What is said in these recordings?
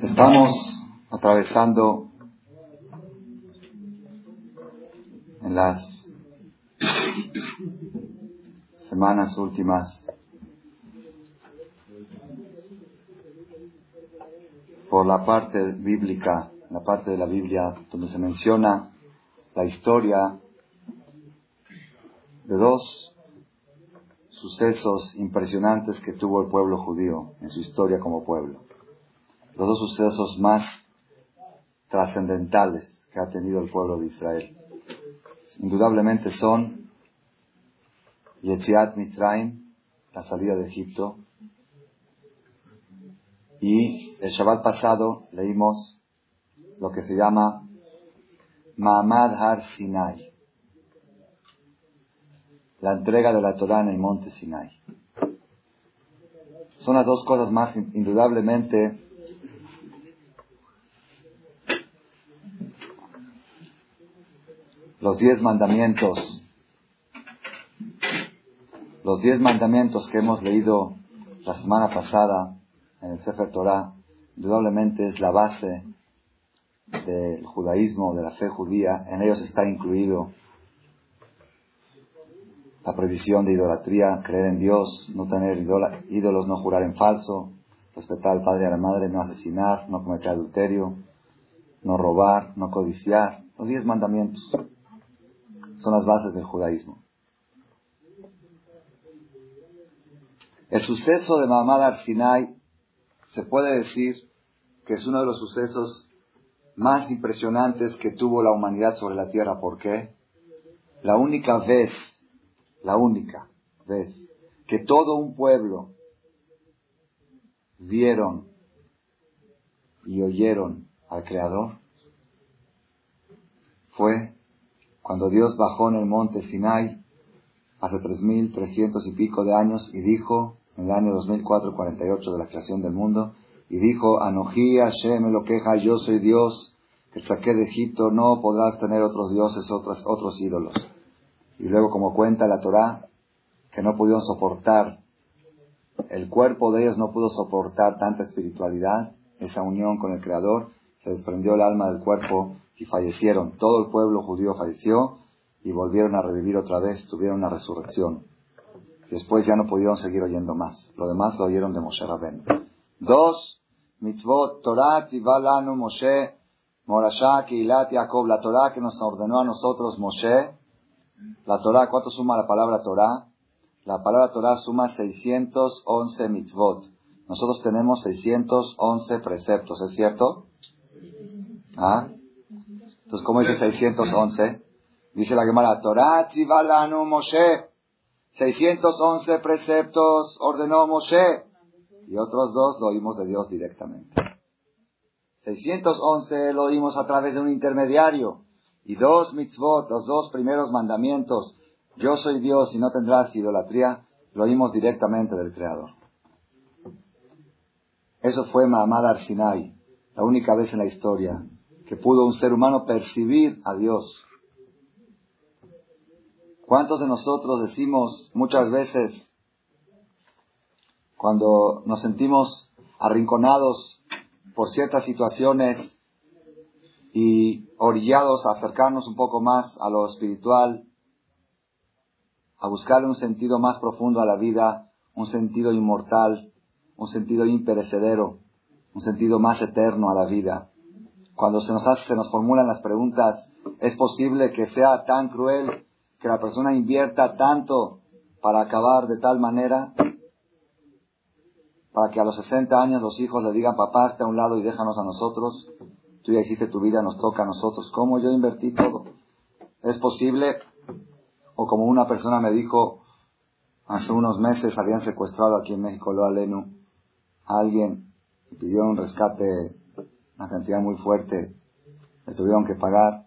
Estamos atravesando en las semanas últimas por la parte bíblica, la parte de la Biblia donde se menciona la historia de dos sucesos impresionantes que tuvo el pueblo judío en su historia como pueblo los dos sucesos más trascendentales que ha tenido el pueblo de Israel. Indudablemente son Yetziat Mitzrayim, la salida de Egipto, y el Shabbat pasado leímos lo que se llama Mahamad Har Sinai, la entrega de la Torah en el monte Sinai. Son las dos cosas más indudablemente los diez mandamientos, los diez mandamientos que hemos leído la semana pasada en el Sefer Torah, indudablemente es la base del judaísmo, de la fe judía. En ellos está incluido la prohibición de idolatría, creer en Dios, no tener ídolos, no jurar en falso, respetar al padre y a la madre, no asesinar, no cometer adulterio, no robar, no codiciar. Los diez mandamientos son las bases del judaísmo. El suceso de Mahamad Arsinai se puede decir que es uno de los sucesos más impresionantes que tuvo la humanidad sobre la tierra. ¿Por qué? La única vez, la única vez que todo un pueblo vieron y oyeron al Creador fue cuando Dios bajó en el monte Sinai hace 3.300 y pico de años y dijo, en el año 2448 de la creación del mundo, y dijo, Anoji Hashem lo queja, yo soy Dios, que saqué de Egipto, no podrás tener otros dioses, otros, otros ídolos. Y luego, como cuenta la Torá, que no pudieron soportar, el cuerpo de ellos no pudo soportar tanta espiritualidad, esa unión con el Creador, se desprendió el alma del cuerpo y fallecieron. Todo el pueblo judío falleció y volvieron a revivir otra vez, tuvieron una resurrección. Después ya no pudieron seguir oyendo más. Lo demás lo oyeron de Moshe Rabén. Dos, mitzvot Torah Tivalanu Moshe Morashá Kilat Jacob. La Torah que nos ordenó a nosotros Moshe. La Torah, ¿cuánto suma la palabra Torah? La palabra Torah suma 611 mitzvot. Nosotros tenemos 611 preceptos, ¿es cierto? ¿Ah? Entonces, ¿cómo dice 611? Dice la Gemara, Torah Tzivalanu Moshe. 611 preceptos ordenó Moshe. Y otros dos lo oímos de Dios directamente. 611 lo oímos a través de un intermediario. Y dos mitzvot, los dos primeros mandamientos, yo soy Dios y no tendrás idolatría, lo oímos directamente del Creador. Eso fue Mahamad Arsinai, la única vez en la historia que pudo un ser humano percibir a Dios. ¿Cuántos de nosotros decimos muchas veces cuando nos sentimos arrinconados por ciertas situaciones y orillados a acercarnos un poco más a lo espiritual, a buscar un sentido más profundo a la vida, un sentido inmortal, un sentido imperecedero, un sentido más eterno a la vida? Cuando se nos, hace, se nos formulan las preguntas, ¿es posible que sea tan cruel que la persona invierta tanto para acabar de tal manera? Para que a los 60 años los hijos le digan, papá, esté a un lado y déjanos a nosotros. Tú ya hiciste tu vida, nos toca a nosotros. ¿Cómo yo invertí todo? ¿Es posible? O como una persona me dijo, hace unos meses habían secuestrado aquí en México, lo alenu, a alguien pidió un rescate una cantidad muy fuerte, le tuvieron que pagar.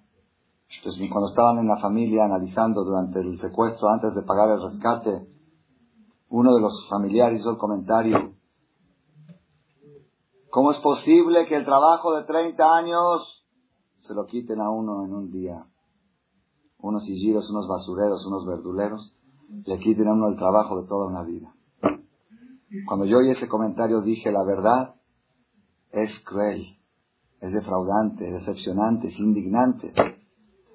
Entonces, cuando estaban en la familia analizando durante el secuestro, antes de pagar el rescate, uno de los familiares hizo el comentario, ¿cómo es posible que el trabajo de 30 años se lo quiten a uno en un día? Unos sillidos, unos basureros, unos verduleros, le quiten a uno el trabajo de toda una vida. Cuando yo oí ese comentario dije, la verdad es cruel, es defraudante, es decepcionante, es indignante.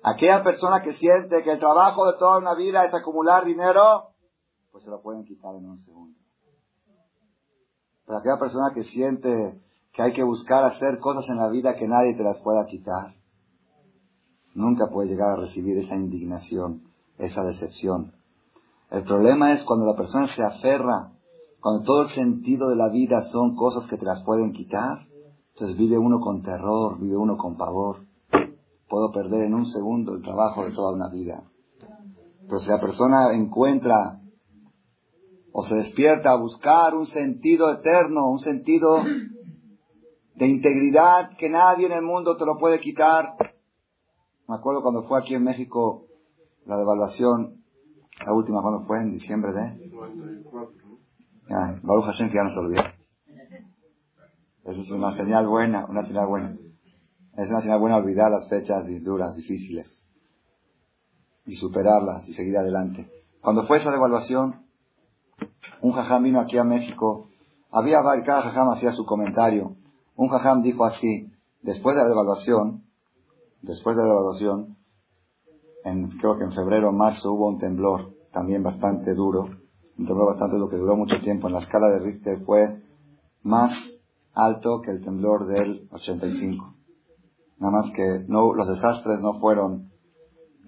Aquella persona que siente que el trabajo de toda una vida es acumular dinero, pues se lo pueden quitar en un segundo. Pero aquella persona que siente que hay que buscar hacer cosas en la vida que nadie te las pueda quitar, nunca puede llegar a recibir esa indignación, esa decepción. El problema es cuando la persona se aferra, cuando todo el sentido de la vida son cosas que te las pueden quitar, entonces vive uno con terror, vive uno con pavor. Puedo perder en un segundo el trabajo de toda una vida. Pero si la persona encuentra o se despierta a buscar un sentido eterno, un sentido de integridad que nadie en el mundo te lo puede quitar. Me acuerdo cuando fue aquí en México la devaluación, la última cuando fue, en diciembre de... Ya, Baruch Hashem que ya no se olvidó. Esa es una señal buena, una señal buena. Es una señal buena olvidar las fechas duras, difíciles. Y superarlas y seguir adelante. Cuando fue esa devaluación, un jajam vino aquí a México. Había cada jajam hacía su comentario. Un jajam dijo así, después de la devaluación, después de la devaluación, creo que en febrero o marzo hubo un temblor, también bastante duro, un temblor bastante duro que duró mucho tiempo. En la escala de Richter fue más alto que el temblor del 85. Nada más que no, los desastres no fueron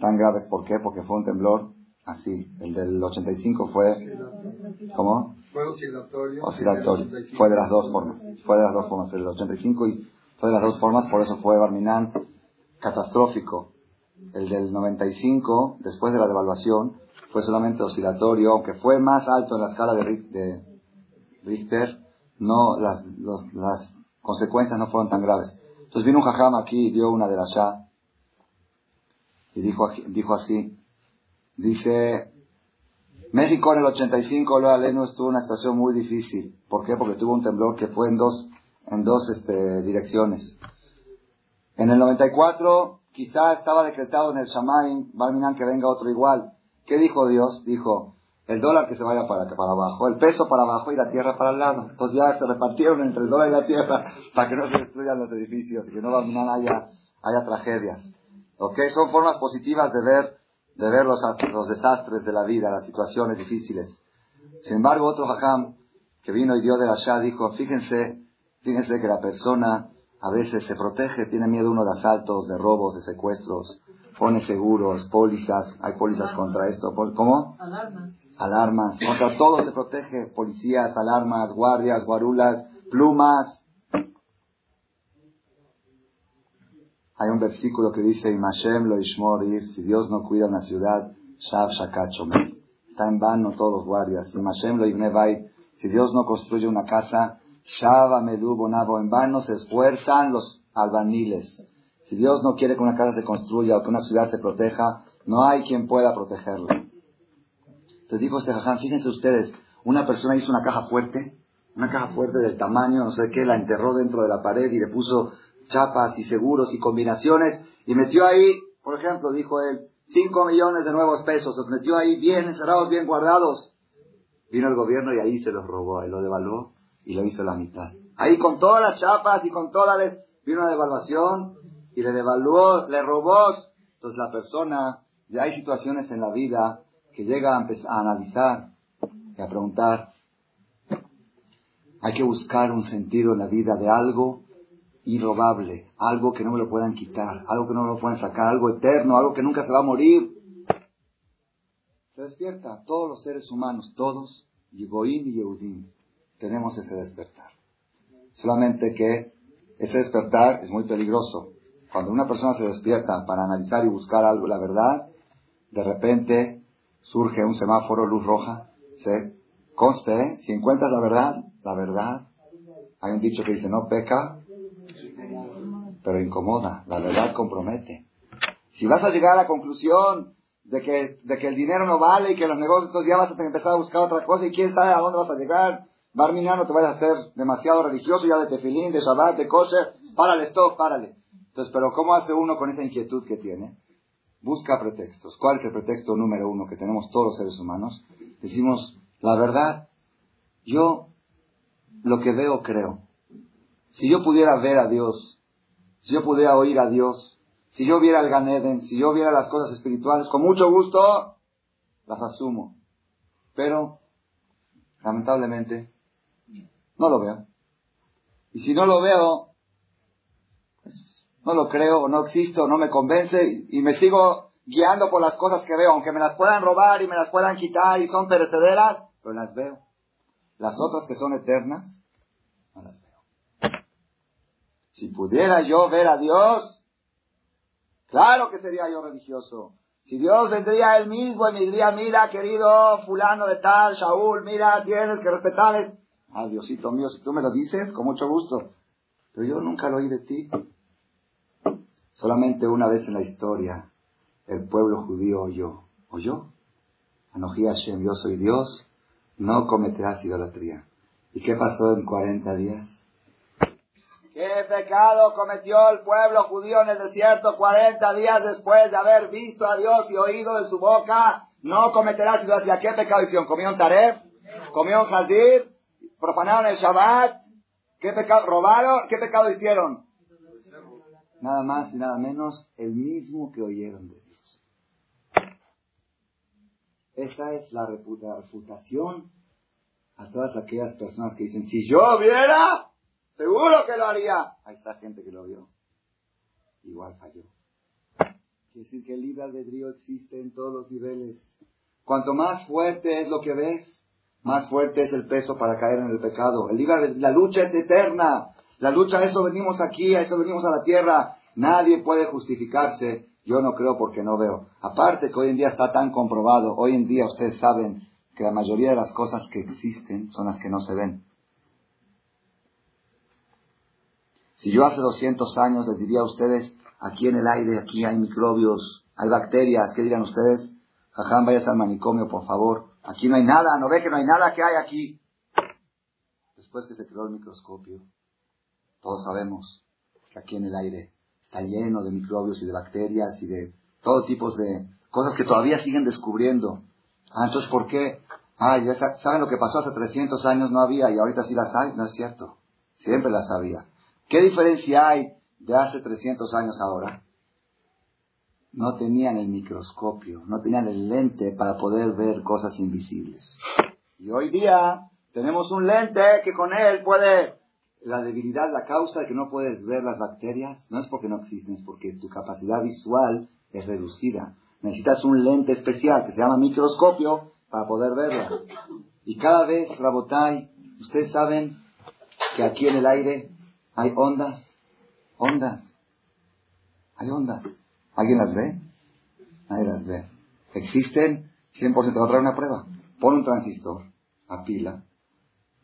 tan graves. ¿Por qué? Porque fue un temblor así. El del 85 fue, ¿cómo? Fue oscilatorio. Oscilatorio. Fue de las dos formas. Fue de las dos formas. El del 85 y fue de las dos formas, por eso fue Barminan catastrófico. El del 95, después de la devaluación, fue solamente oscilatorio, aunque fue más alto en la escala de Richter, no, las, las consecuencias no fueron tan graves. Entonces vino un jajam aquí y dio una de ya y dijo, dijo así, dice, México en el 85, Loa Leno estuvo una situación muy difícil. ¿Por qué? Porque tuvo un temblor que fue en dos, en dos este, direcciones. En el 94, quizá estaba decretado en el Shamaim, Barminan que venga otro igual. ¿Qué dijo Dios? Dijo, el dólar que se vaya para, para abajo, el peso para abajo y la tierra para el lado. Entonces ya se repartieron entre el dólar y la tierra para que no se destruyan los edificios y que no haya, haya tragedias. ¿Ok? Son formas positivas de ver, de ver los, los desastres de la vida, las situaciones difíciles. Sin embargo, otro hajam que vino y dio de la Shah dijo, fíjense, fíjense que la persona a veces se protege, tiene miedo uno de asaltos, de robos, de secuestros, pone seguros, pólizas, hay pólizas contra esto, ¿cómo? Alarmas. Alarmas, contra todo se protege, policías, alarmas, guardias, guarulas, plumas. Hay un versículo que dice, Imashem lo ishmorir, si Dios no cuida una ciudad, Shav Shakachomer. Está en vano todos los guardias. Imashem lo ibnevait, si Dios no construye una casa, Shava Melu Bonabo, en vano se esfuerzan los albañiles. Si Dios no quiere que una casa se construya o que una ciudad se proteja, no hay quien pueda protegerla. Entonces dijo este jaján, fíjense ustedes, una persona hizo una caja fuerte, una caja fuerte del tamaño, no sé qué, la enterró dentro de la pared y le puso chapas y seguros y combinaciones y metió ahí, por ejemplo, dijo él, 5 millones de nuevos pesos, los metió ahí bien encerrados, bien guardados. Vino el gobierno y ahí se los robó, y lo devaluó y lo hizo la mitad. Ahí con todas las chapas y con todas las... Vino una devaluación y le devaluó, le robó. Entonces la persona, ya hay situaciones en la vida que llega a, a analizar y a preguntar, hay que buscar un sentido en la vida de algo irrobable, algo que no me lo puedan quitar, algo que no me lo puedan sacar, algo eterno, algo que nunca se va a morir. Se despierta, todos los seres humanos, todos, Yigoim y Yehudim, tenemos ese despertar. Solamente que ese despertar es muy peligroso. Cuando una persona se despierta para analizar y buscar algo, la verdad, de repente surge un semáforo luz roja. ¿se? Conste, ¿eh? si encuentras la verdad, la verdad, hay un dicho que dice, no peca, pero incomoda. La verdad compromete. Si vas a llegar a la conclusión de que, de que el dinero no vale y que los negocios ya vas a empezar a buscar otra cosa y quién sabe a dónde vas a llegar, Barminan, no te vayas a hacer demasiado religioso ya de tefilín, de shabbat, de kosher, párale, stop, párale. Entonces, pero ¿cómo hace uno con esa inquietud que tiene? Busca pretextos. ¿Cuál es el pretexto número uno que tenemos todos los seres humanos? Decimos, la verdad, yo lo que veo creo. Si yo pudiera ver a Dios, si yo pudiera oír a Dios, si yo viera el Ganeden, si yo viera las cosas espirituales, con mucho gusto las asumo. Pero, lamentablemente, no lo veo. Y si no lo veo, no lo creo, no existo, no me convence y me sigo guiando por las cosas que veo, aunque me las puedan robar y me las puedan quitar y son perecederas, pero las veo. Las otras que son eternas, no las veo. Si pudiera yo ver a Dios, claro que sería yo religioso. Si Dios vendría él mismo y me diría, mira, querido fulano de tal, Shaul, mira, tienes que respetarles. Ah, Diosito mío, si tú me lo dices, con mucho gusto. Pero yo nunca lo oí de ti. Solamente una vez en la historia, el pueblo judío oyó. ¿Oyó? Anojí Hashem, yo soy Dios, no cometerás idolatría. ¿Y qué pasó en 40 días? ¿Qué pecado cometió el pueblo judío en el desierto 40 días después de haber visto a Dios y oído de su boca? No cometerás idolatría. ¿Qué pecado hicieron? ¿Comieron taref? ¿Comieron jazir? ¿Profanaron el Shabbat? ¿Qué pecado? ¿Robaron? ¿Qué pecado hicieron? Nada más y nada menos el mismo que oyeron de Dios. Esa es la reputación a todas aquellas personas que dicen, si yo viera, Seguro que lo haría. Ahí está gente que lo vio. Igual falló. Quiere decir que el libre albedrío existe en todos los niveles. Cuanto más fuerte es lo que ves, más fuerte es el peso para caer en el pecado. El libre, la lucha es eterna. La lucha, a eso venimos aquí, a eso venimos a la tierra. Nadie puede justificarse. Yo no creo porque no veo. Aparte que hoy en día está tan comprobado, hoy en día ustedes saben que la mayoría de las cosas que existen son las que no se ven. Si yo hace 200 años les diría a ustedes, aquí en el aire, aquí hay microbios, hay bacterias, ¿qué dirían ustedes? Jaján, vayas al manicomio, por favor. Aquí no hay nada, no ve que no hay nada que hay aquí. Después que se creó el microscopio, todos sabemos que aquí en el aire está lleno de microbios y de bacterias y de todo tipo de cosas que todavía siguen descubriendo. Ah, entonces, ¿por qué? Ah, ya saben lo que pasó hace 300 años, no había y ahorita sí las hay. No es cierto. Siempre las había. ¿Qué diferencia hay de hace 300 años ahora? No tenían el microscopio, no tenían el lente para poder ver cosas invisibles. Y hoy día tenemos un lente que con él puede... La debilidad, la causa de que no puedes ver las bacterias, no es porque no existen, es porque tu capacidad visual es reducida. Necesitas un lente especial que se llama microscopio para poder verlas. Y cada vez, Rabotai, ustedes saben que aquí en el aire hay ondas, ondas. Hay ondas. ¿Alguien las ve? Nadie las ve. Existen 100%. Voy a traer una prueba. Pon un transistor a pila.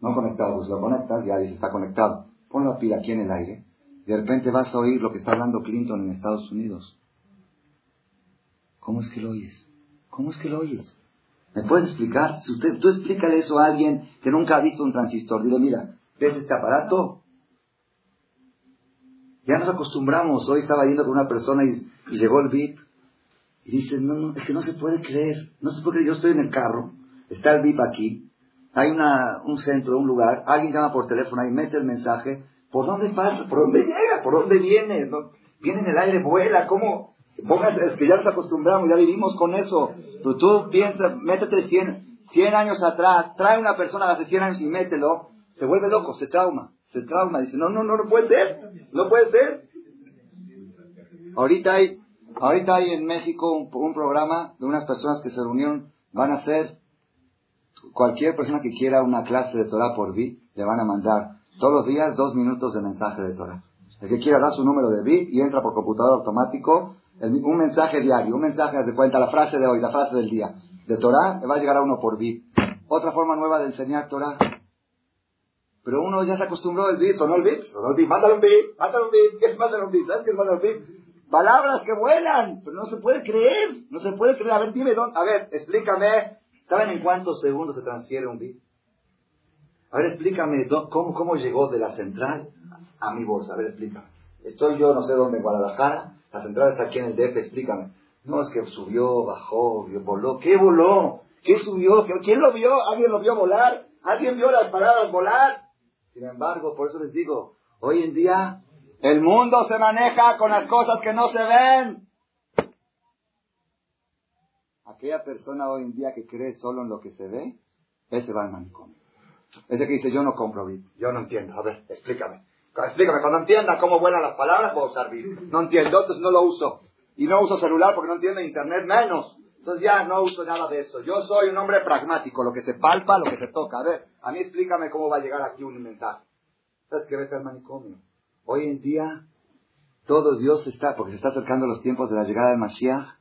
No conectado, pues lo conectas, ya dice está conectado. Pon la pila aquí en el aire. De repente vas a oír lo que está hablando Clinton en Estados Unidos. ¿Cómo es que lo oyes? ¿Cómo es que lo oyes? ¿Me puedes explicar? Si usted, tú explícale eso a alguien que nunca ha visto un transistor. Dile, mira, ¿ves este aparato? Ya nos acostumbramos. Hoy estaba yendo con una persona y, llegó el VIP y dice, no, no, es que no se puede creer. No se puede creer. Yo estoy en el carro, está el VIP aquí, hay una, un centro, un lugar, alguien llama por teléfono y mete el mensaje. ¿Por dónde pasa? ¿Por dónde llega? ¿Por dónde viene? Viene en el aire, vuela, ¿cómo? es que ya nos acostumbramos, ya vivimos con eso. Pero tú piensas, métete 100, 100 años atrás, trae una persona hace 100 años y mételo, se vuelve loco, se trauma se trauma, dice, no, no, no, no puede ser, no puede ser. Ahorita hay, ahorita hay en México un, programa de unas personas que se reunieron, van a hacer, cualquier persona que quiera una clase de Torah por VIP, le van a mandar todos los días dos minutos de mensaje de Torah. El que quiera dar su número de VIP y entra por computador automático, un mensaje diario, un mensaje de cuenta, la frase de hoy, la frase del día. De Torah, le va a llegar a uno por VIP. Otra forma nueva de enseñar Torah pero uno ya se acostumbró al beat, sonó el beat, sonó el beat, mándale un beat, mándale un beat, ¿qué es mándale un beat? ¿Sabes qué es mándale un beat? Palabras que vuelan, pero no se puede creer, no se puede creer. A ver, dime, dónde, a ver, explícame, ¿saben en cuántos segundos se transfiere un beat? A ver, explícame, ¿cómo, cómo llegó de la central a mi bolsa? A ver, explícame. Estoy yo, no sé dónde, en Guadalajara, la central está aquí en el DF, explícame. No, es que subió, bajó, voló. ¿Qué voló? ¿Qué subió? ¿Quién lo vio? ¿Alguien lo vio volar? ¿Alguien vio las palabras volar? Sin embargo, por eso les digo, Hoy en día, el mundo se maneja con las cosas que no se ven. Aquella persona hoy en día que cree solo en lo que se ve, ese va al manicomio. Ese que dice, yo no compro VIP. Yo no entiendo. A ver, explícame. Explícame. Cuando entienda cómo vuelan las palabras, puedo usar VIP. No entiendo, entonces no lo uso. Y no uso celular porque no entiendo internet menos. Entonces ya no uso nada de eso. Yo soy un hombre pragmático, lo que se palpa, lo que se toca. A ver, a mí explícame cómo va a llegar aquí un mensaje. ¿Sabes qué vete al manicomio? Hoy en día, todo Dios está, porque se está acercando los tiempos de la llegada de Mashiach.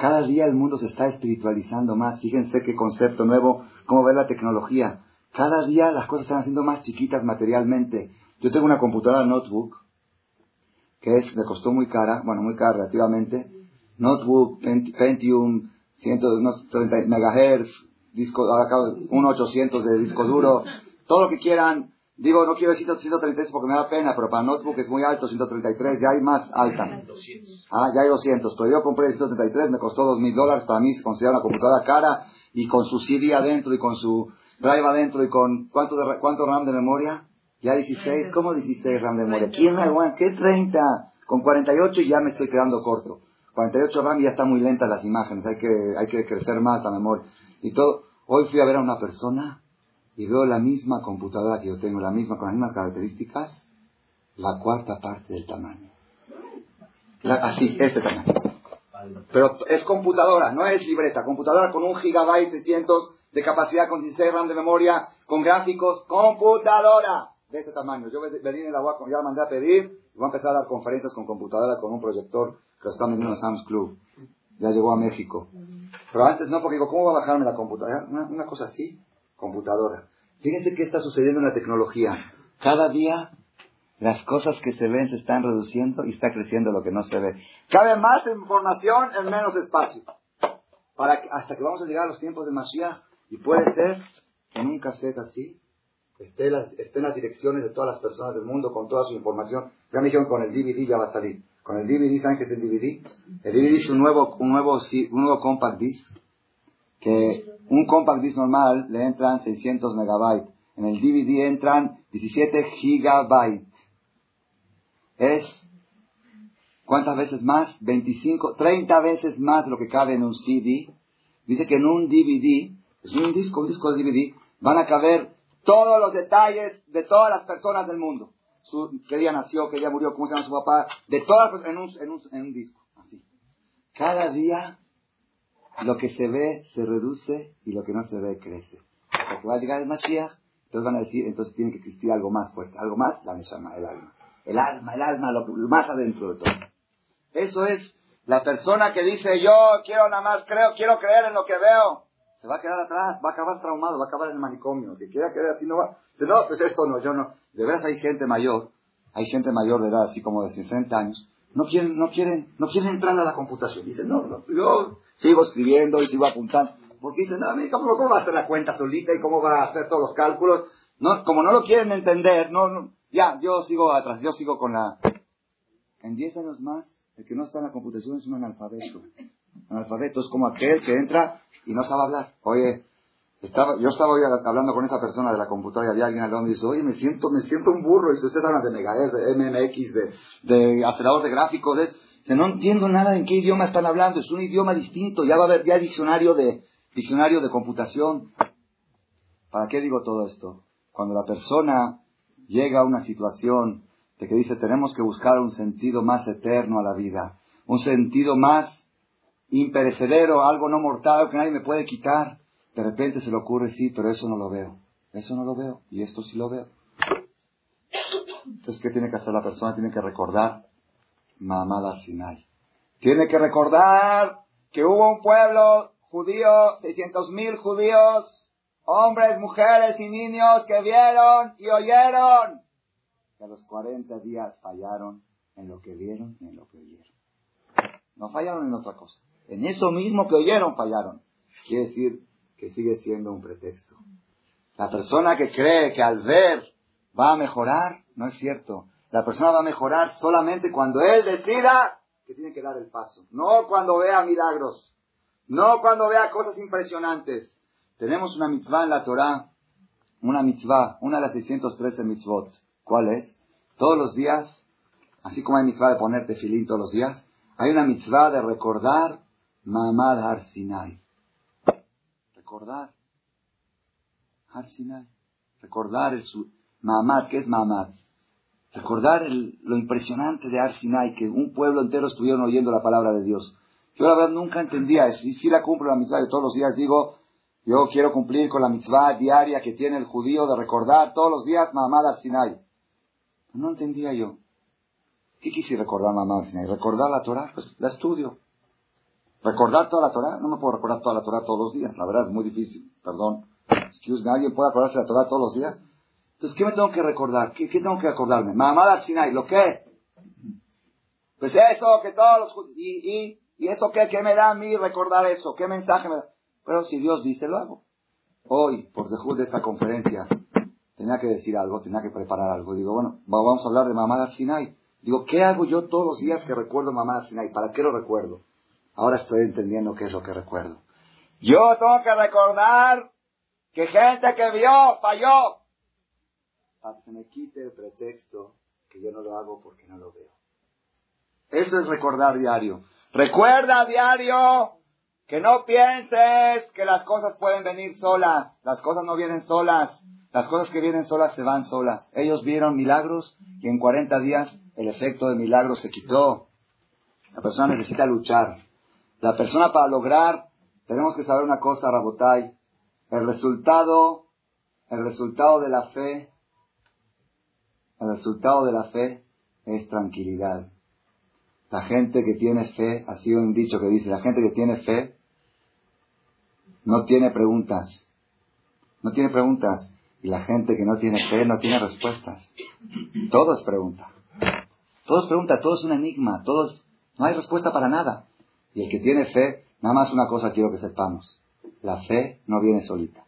Cada día el mundo se está espiritualizando más. Fíjense qué concepto nuevo, cómo ver la tecnología. Cada día las cosas están haciendo más chiquitas materialmente. Yo tengo una computadora notebook que es, me costó muy cara, bueno, muy cara relativamente. Notebook, Pentium, 130 megahertz, disco, ahora 1800 de disco duro, todo lo que quieran. Digo, no quiero decir 133 porque me da pena, pero para notebook es muy alto, 133, ya hay más alta. Ah, ya hay 200. Pero yo compré el 133, me costó 2.000 dólares, para mí se considera una computadora cara, y con su CD adentro, y con su drive adentro, y con, ¿cuánto, de, cuánto RAM de memoria? Ya 16, ¿cómo 16 RAM de memoria? ¿Quién me aguanta? ¿Qué 30? Con 48 ya me estoy quedando corto. 48 RAM ya están muy lentas las imágenes, hay que, hay que crecer más la memoria. Y todo. Hoy fui a ver a una persona y veo la misma computadora que yo tengo, la misma, con las mismas características, la cuarta parte del tamaño. así, este tamaño. Pero es computadora, no es libreta. Computadora con un gigabyte 600 de capacidad, con 16 RAM de memoria, con gráficos. Computadora de este tamaño. Yo venía en la ya la mandé a pedir y voy a empezar a dar conferencias con computadora, con un proyector que lo están vendiendo en Sam's Club. Ya llegó a México. Pero antes no, porque digo, ¿cómo va a bajarme la computadora? Una, cosa así, computadora. Fíjense qué está sucediendo en la tecnología. Cada día las cosas que se ven se están reduciendo y está creciendo lo que no se ve. Cabe más información en menos espacio. Para hasta que vamos a llegar a los tiempos de Mashiach. Y puede ser en un cassette así, estén las, las direcciones de todas las personas del mundo con toda su información. Ya me dijeron con el DVD ya va a salir. Con el DVD, ¿saben qué es el DVD? El DVD es un nuevo, un nuevo, un nuevo compact disc. Que un compact disc normal le entran 600 megabytes. En el DVD entran 17 gigabytes. Es, ¿cuántas veces más? 25, 30 veces más lo que cabe en un CD. Dice que en un DVD, es un disco, un disco de DVD, van a caber todos los detalles de todas las personas del mundo su, qué día nació, qué día murió, cómo se llama su papá, de todas en un, en un, en un disco. Así. Cada día lo que se ve se reduce y lo que no se ve crece. Hasta va a llegar el Mashiach, entonces van a decir, entonces tiene que existir algo más fuerte, algo más, la Neshama, el alma. El alma, el alma, lo, más adentro de todo. Eso es la persona que dice, yo quiero nada más, creo, quiero creer en lo que veo. Se va a quedar atrás, va a acabar traumado, va a acabar en el manicomio. Que quiera quedar así no va. no, pues esto no, yo no. De veras hay gente mayor, hay gente mayor de edad, así como de 60 años, no quieren, no quieren, no quieren entrar a la computación. Dicen, no, no, yo sigo escribiendo y sigo apuntando. Porque dicen, no, ¿cómo, ¿cómo va a hacer la cuenta solita y cómo va a hacer todos los cálculos? No, como no lo quieren entender, no, no, ya, yo sigo atrás, yo sigo con la... En 10 años más, el que no está en la computación es un analfabeto. Analfabeto es como aquel que entra y no sabe hablar. Oye, estaba, yo estaba hoy hablando con esa persona de la computadora y había alguien al lado y dice, oye, me siento, me siento un burro. Y si ustedes hablan de Megahertz, de MMX, de, de acelerador de gráficos, de, no entiendo nada en qué idioma están hablando. Es un idioma distinto. Ya va a haber ya diccionario de, diccionario de computación. ¿Para qué digo todo esto? Cuando la persona llega a una situación de que dice, tenemos que buscar un sentido más eterno a la vida, un sentido más imperecedero, algo no mortal que nadie me puede quitar de repente se le ocurre, sí, pero eso no lo veo. Eso no lo veo y esto sí lo veo. Entonces, ¿qué tiene que hacer la persona? Tiene que recordar Mamada Sinai. Tiene que recordar que hubo un pueblo judío, 600 mil judíos, hombres, mujeres y niños que vieron y oyeron. Que a los 40 días fallaron en lo que vieron y en lo que oyeron. No fallaron en otra cosa. En eso mismo que oyeron fallaron. Quiere decir, que sigue siendo un pretexto. La persona que cree que al ver va a mejorar, no es cierto. La persona va a mejorar solamente cuando él decida que tiene que dar el paso. No cuando vea milagros. No cuando vea cosas impresionantes. Tenemos una mitzvah en la Torah. Una mitzvah, una de las 613 mitzvot. ¿Cuál es? Todos los días, así como hay mitzvah de ponerte filín todos los días, hay una mitzvah de recordar Mamad Har. Recordar Har. Recordar el Mamad, ¿qué es Mamad? Recordar lo impresionante de Har que un pueblo entero estuvieron oyendo la palabra de Dios. Yo la verdad nunca entendía. Y si la cumplo la mitzvah de todos los días, digo, yo quiero cumplir con la mitzvah diaria que tiene el judío de recordar todos los días Mamad Har. No entendía yo. ¿Qué quise recordar Mamad Har? ¿Recordar la Torah? Pues la estudio. ¿Recordar toda la Torah? No me puedo recordar toda la Torah todos los días. La verdad es muy difícil. Perdón. Excuse me. ¿Alguien puede acordarse la Torah todos los días? Entonces, ¿qué me tengo que recordar? ¿Qué, tengo que acordarme? Mamá al Sinai, ¿lo qué? Pues eso, que todos los... ¿Y, y, y eso qué? ¿Qué me da a mí recordar eso? ¿Qué mensaje me da? Pero si Dios dice, lo hago. Hoy, por después de esta conferencia, tenía que decir algo, tenía que preparar algo. Digo, bueno, vamos a hablar de Mamá Sinai. Digo, ¿qué hago yo todos los días que recuerdo Mamá al Sinai? ¿Para qué lo recuerdo? Ahora estoy entendiendo qué es lo que recuerdo. Yo tengo que recordar que gente que vio, falló para que se me quite el pretexto que yo no lo hago porque no lo veo. Eso es recordar diario. Recuerda diario que no pienses que las cosas pueden venir solas. Las cosas no vienen solas. Las cosas que vienen solas se van solas. Ellos vieron milagros y en 40 días el efecto de milagro se quitó. La persona necesita luchar. La persona para lograr, tenemos que saber una cosa, Rabotai. El resultado, el resultado de la fe el resultado de la fe es tranquilidad. La gente que tiene fe, ha sido un dicho que dice, la gente que tiene fe no tiene preguntas. No tiene preguntas. Y la gente que no tiene fe no tiene respuestas. Todo es pregunta. Todo es pregunta, todo es un enigma, todo no hay respuesta para nada. Y el que tiene fe, nada más una cosa quiero que sepamos. La fe no viene solita.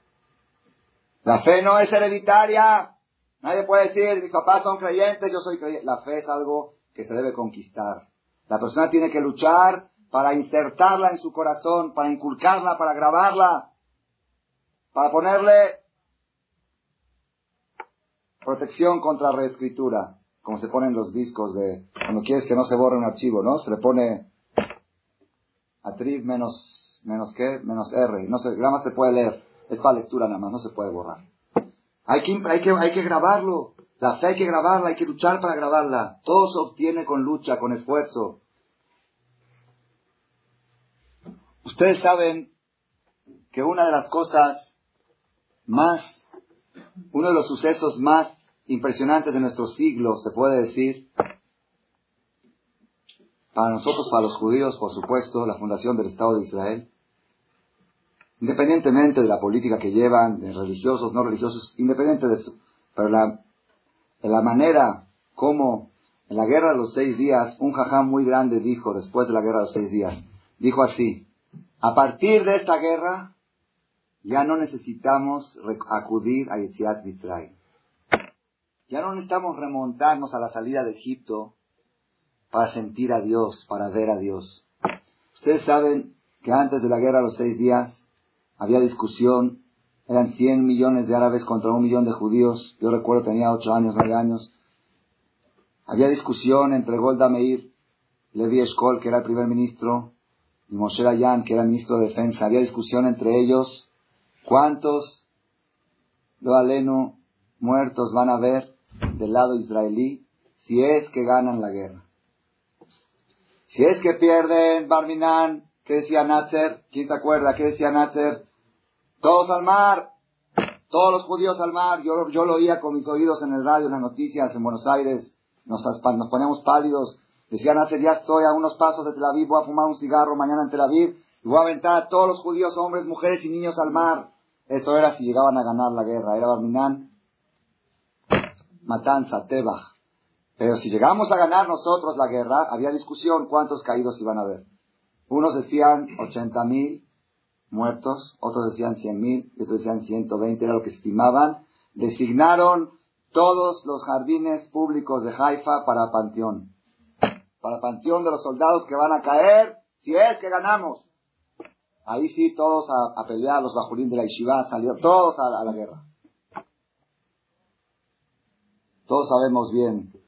La fe no es hereditaria. Nadie puede decir, mis papás son creyentes, yo soy creyente. La fe es algo que se debe conquistar. La persona tiene que luchar para insertarla en su corazón, para inculcarla, para grabarla, para ponerle protección contra reescritura, como se ponen los discos de, cuando quieres que no se borre un archivo, ¿no? Se le pone atril menos, menos qué, menos R, no se, más se puede leer, es para lectura nada más, no se puede borrar. Hay que, hay, que, hay que grabarlo. La fe hay que grabarla, hay que luchar para grabarla. Todo se obtiene con lucha, con esfuerzo. Ustedes saben que una de las cosas más, uno de los sucesos más impresionantes de nuestro siglo, se puede decir, para nosotros, para los judíos, por supuesto, la fundación del Estado de Israel, independientemente de la política que llevan, de religiosos, no religiosos, independiente de eso. Pero la, la manera como en la guerra de los seis días, un jajá muy grande dijo, después de la guerra de los seis días, dijo así, a partir de esta guerra, ya no necesitamos acudir a Yetziat Mitzrayim. Ya no necesitamos remontarnos a la salida de Egipto para sentir a Dios, para ver a Dios. Ustedes saben que antes de la guerra de los seis días, había discusión, eran 100 millones de árabes contra un millón de judíos, yo recuerdo tenía 8 años, 9 años, había discusión entre Golda Meir, Levi Eshkol, que era el primer ministro, y Moshe Dayan, que era el ministro de Defensa, había discusión entre ellos, cuántos, lo aleno, muertos van a haber del lado israelí si es que ganan la guerra. Si es que pierden Barminan, ¿qué decía Natzer? ¿Quién se acuerda? ¿Qué decía Natzer? Todos al mar, todos los judíos al mar. Yo, yo lo oía con mis oídos en el radio, en las noticias, en Buenos Aires. Nos, nos ponemos pálidos. Decían hace ya estoy a unos pasos de Tel Aviv, voy a fumar un cigarro mañana en Tel Aviv y voy a aventar a todos los judíos, hombres, mujeres y niños al mar. Eso era si llegaban a ganar la guerra. Era Barminán, Matanza, Tebach. Pero si llegamos a ganar nosotros la guerra, había discusión cuántos caídos iban a haber. Unos decían 80 mil, muertos, otros decían 100.000, otros decían 120, era lo que estimaban. Designaron todos los jardines públicos de Haifa para Panteón. Para Panteón de los soldados que van a caer si es que ganamos. Ahí sí, todos a, pelear, los bajulín de la Yeshiva salieron, todos a, a la guerra. Todos sabemos bien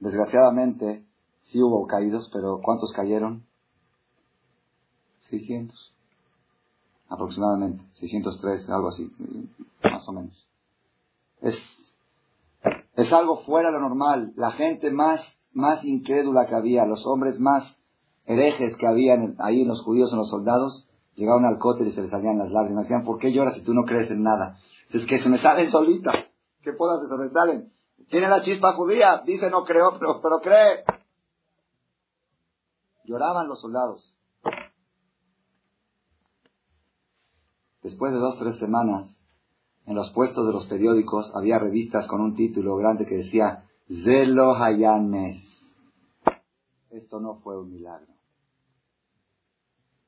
Desgraciadamente, sí hubo caídos, pero ¿cuántos cayeron? 600. Aproximadamente. 603, algo así. Más o menos. Es, es algo fuera de lo normal. La gente más, más incrédula que había, los hombres más herejes que había ahí en los judíos, en los soldados, llegaban al cótel y se les salían las lágrimas. Decían, ¿por qué lloras si tú no crees en nada? Es que se me salen solita. ¿Qué puedo hacer? Se me salen. Tiene la chispa judía. Dice, no creo, pero, cree. Lloraban los soldados. Después de dos, tres semanas, en los puestos de los periódicos había revistas con un título grande que decía Zelo Hayanes. Esto no fue un milagro.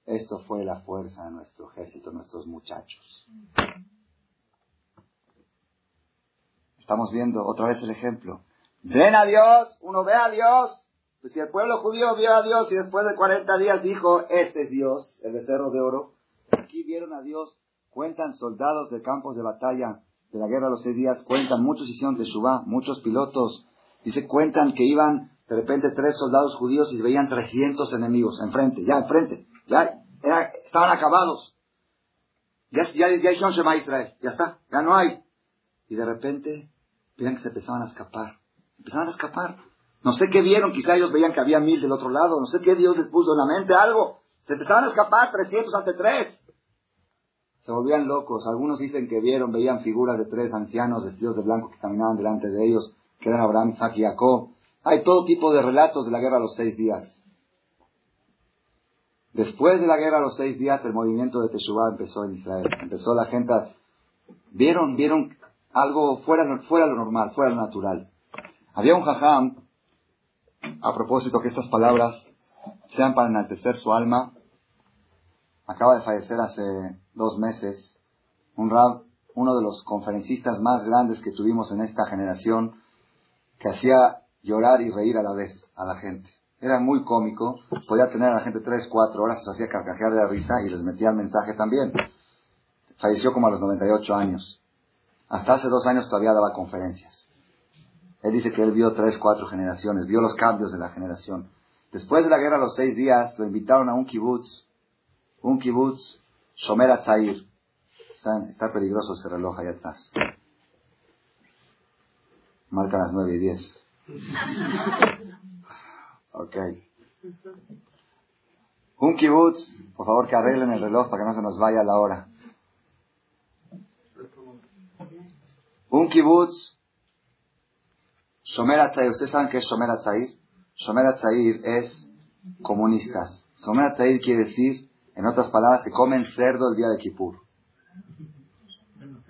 Esto fue la fuerza de nuestro ejército, nuestros muchachos. Estamos viendo otra vez el ejemplo. Ven a Dios, uno ve a Dios. Pues si el pueblo judío vio a Dios y después de 40 días dijo, este es Dios, el becerro de oro, aquí vieron a Dios Cuentan soldados de campos de batalla de la guerra de los seis días, cuentan, muchos hicieron Teshuvah, muchos pilotos. Dice, cuentan que iban de repente tres soldados judíos y veían 300 enemigos enfrente, ya enfrente, ya estaban acabados. Ya, ya, ya Shema Israel, ya está, ya no hay. Y de repente, veían que se empezaban a escapar, empezaban a escapar. No sé qué vieron, quizá ellos veían que había mil del otro lado, no sé qué Dios les puso en la mente, algo. Se empezaban a escapar, 300 ante tres se volvían locos. Algunos dicen que vieron, veían figuras de tres ancianos vestidos de blanco que caminaban delante de ellos, que eran Abraham, Isaac y Jacob. Hay todo tipo de relatos de la guerra a los seis días. Después de la guerra a los seis días, el movimiento de Teshuvah empezó en Israel. Empezó la gente, vieron, vieron algo fuera, fuera lo normal, fuera lo natural. Había un jajam, a propósito que estas palabras sean para enaltecer su alma, acaba de fallecer hace dos meses, un rab, uno de los conferencistas más grandes que tuvimos en esta generación, que hacía llorar y reír a la vez a la gente. Era muy cómico, podía tener a la gente tres, cuatro horas, se hacía carcajear de la risa y les metía el mensaje también. Falleció como a los 98 años. Hasta hace dos años todavía daba conferencias. Él dice que él vio tres, cuatro generaciones, vio los cambios de la generación. Después de la guerra, los seis días, lo invitaron a un kibutz un kibutz, Shomer Atzair. Está, peligroso ese reloj ahí atrás. Marca las nueve y diez. Ok. Un kibutz, por favor que arreglen el reloj para que no se nos vaya la hora. Un kibutz, Shomer Atzair. ¿Ustedes saben qué es Shomer Atzair? Shomer Atzair es comunistas. Shomer Atzair quiere decir en otras palabras, que comen cerdo el día de Kippur.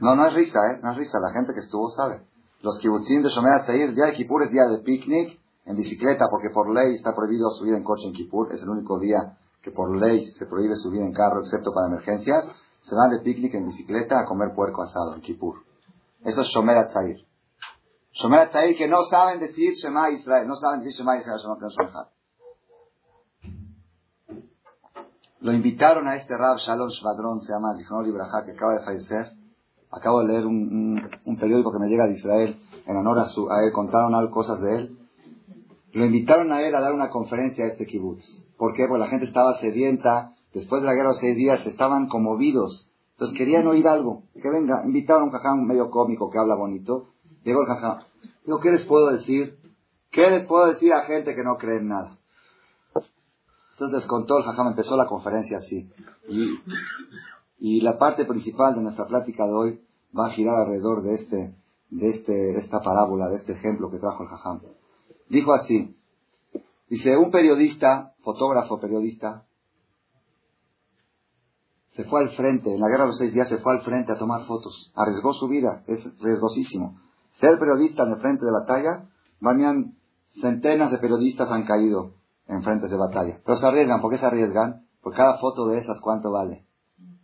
No, no es risa, ¿eh? No es risa. La gente que estuvo sabe. Los kibutzim de Shomer Atzair, el día de Kippur es día de picnic en bicicleta, porque por ley está prohibido subir en coche en Kippur. Es el único día que por ley se prohíbe subir en carro, excepto para emergencias. Se van de picnic en bicicleta a comer puerco asado en Kippur. Eso es Shomer Atzair. Shomer Atzair que no saben decir Shema Israel. No saben decir Shema Israel, Shema Israel. Lo invitaron a este Rab Shalom Shvadron, se llama Zichron Libraja, que acaba de fallecer. Acabo de leer un, un, periódico que me llega de Israel en honor a, su, a él, contaron algo, cosas de él. Lo invitaron a él a dar una conferencia a este kibutz. ¿Por qué? Porque la gente estaba sedienta, después de la guerra de los seis días estaban conmovidos. Entonces querían oír algo. Que venga, invitaron a un jajam medio cómico que habla bonito. Llegó el jajam. Digo, ¿qué les puedo decir? ¿Qué les puedo decir a gente que no cree en nada? Entonces contó el jajam, empezó la conferencia así. Y, y, la parte principal de nuestra plática de hoy va a girar alrededor de este, de este, esta parábola, de este ejemplo que trajo el jajam. Dijo así, dice, un periodista, fotógrafo periodista, se fue al frente, en la guerra de los seis días se fue al frente a tomar fotos, arriesgó su vida, es riesgosísimo. Ser periodista en el frente de batalla, varían centenas de periodistas han caído en frentes de batalla. Pero se arriesgan, ¿por qué se arriesgan? Por cada foto de esas, ¿cuánto vale?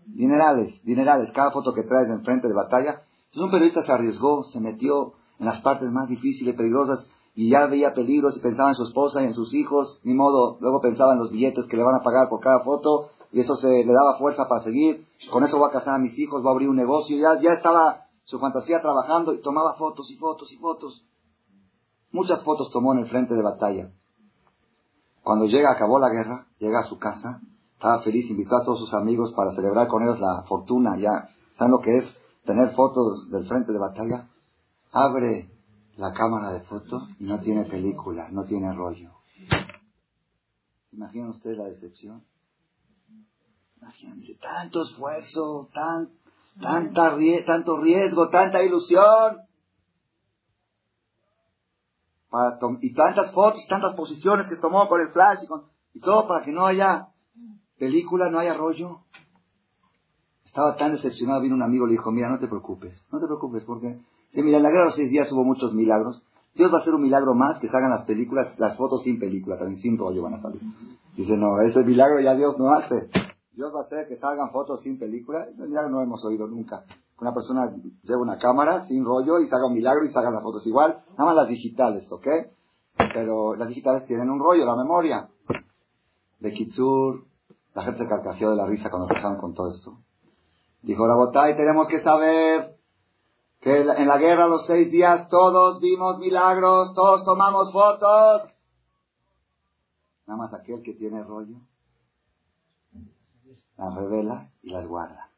Dinerales, dinerales, cada foto que traes en frente de batalla. Entonces un periodista se arriesgó, se metió en las partes más difíciles, peligrosas, y ya veía peligros y pensaba en su esposa y en sus hijos, ni modo, luego pensaba en los billetes que le van a pagar por cada foto, y eso se le daba fuerza para seguir, con eso voy a casar a mis hijos, voy a abrir un negocio, ya, ya estaba su fantasía trabajando y tomaba fotos y fotos y fotos. Muchas fotos tomó en el frente de batalla. Cuando llega, acabó la guerra, llega a su casa, estaba feliz, invitó a todos sus amigos para celebrar con ellos la fortuna, ya saben lo que es tener fotos del frente de batalla. Abre la cámara de fotos y no tiene película, no tiene rollo. ¿Imaginan ustedes la decepción? Imagínense, tanto esfuerzo, tan, tanta, tanto riesgo, tanta ilusión. y tantas fotos, tantas posiciones que tomó con el flash y todo para que no haya película, no haya rollo. Estaba tan decepcionado, vino un amigo y le dijo, mira, no te preocupes, no te preocupes, porque, si mira, en la guerra de los seis días hubo muchos milagros, Dios va a hacer un milagro más que salgan las películas, las fotos sin película, también sin rollo van a salir. Dice, no, ese milagro ya Dios no hace. Dios va a hacer que salgan fotos sin película. Ese milagro no hemos oído nunca. Una persona lleva una cámara sin rollo y salga un milagro y salgan las fotos igual. Nada más las digitales, ¿ok? Pero las digitales tienen un rollo, la memoria. De Kitsur, la gente se carcajeó de la risa cuando empezaron con todo esto. Dijo la botay, tenemos que saber que en la guerra los seis días todos vimos milagros, todos tomamos fotos. Nada más aquel que tiene rollo las revela y las guarda.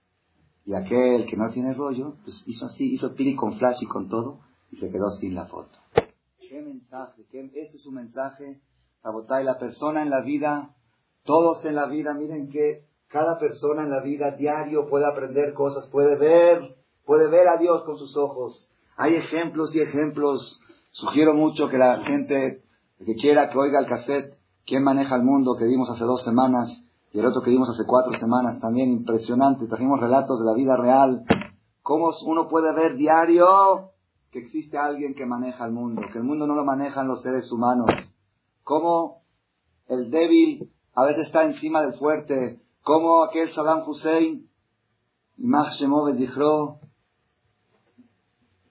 Y aquel que no tiene rollo, pues hizo así, hizo pili con flash y con todo y se quedó sin la foto. ¿Qué mensaje? este es un mensaje. y la persona en la vida, todos en la vida, miren que cada persona en la vida diario puede aprender cosas, puede ver puede ver a Dios con sus ojos. Hay ejemplos y ejemplos. Sugiero mucho que la gente que quiera que oiga el cassette, quién maneja el mundo, que vimos hace dos semanas, y el otro que vimos hace cuatro semanas, también impresionante. Trajimos relatos de la vida real. Cómo uno puede ver diario que existe alguien que maneja el mundo, que el mundo no lo manejan los seres humanos. Cómo el débil a veces está encima del fuerte. Cómo aquel Saddam Hussein, Imach Shemov dijo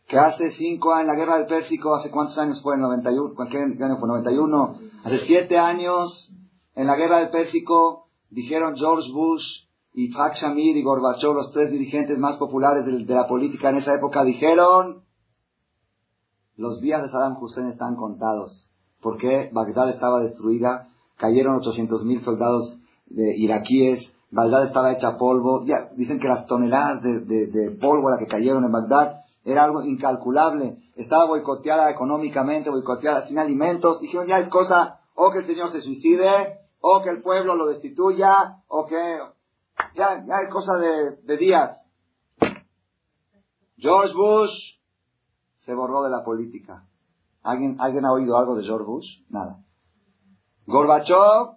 que hace cinco años, en la guerra del Pérsico, ¿hace cuántos años fue? ¿En 91? ¿Qué año fue? 91. Hace siete años, en la guerra del Pérsico, dijeron George Bush y Yitzhak Shamir y Gorbachev, los tres dirigentes más populares de, la política en esa época, dijeron, los días de Saddam Hussein están contados. Porque Bagdad estaba destruida, cayeron 800.000 soldados de iraquíes, Bagdad estaba hecha polvo, ya dicen que las toneladas de, de, de pólvora que cayeron en Bagdad era algo incalculable. Estaba boicoteada económicamente, boicoteada sin alimentos. Dijeron, ya es cosa, o que el Señor se suicide, o que el pueblo lo destituya, o que ya, ya es cosa de, días. George Bush se borró de la política. ¿Alguien, ¿Alguien ha oído algo de George Bush? Nada. Gorbachev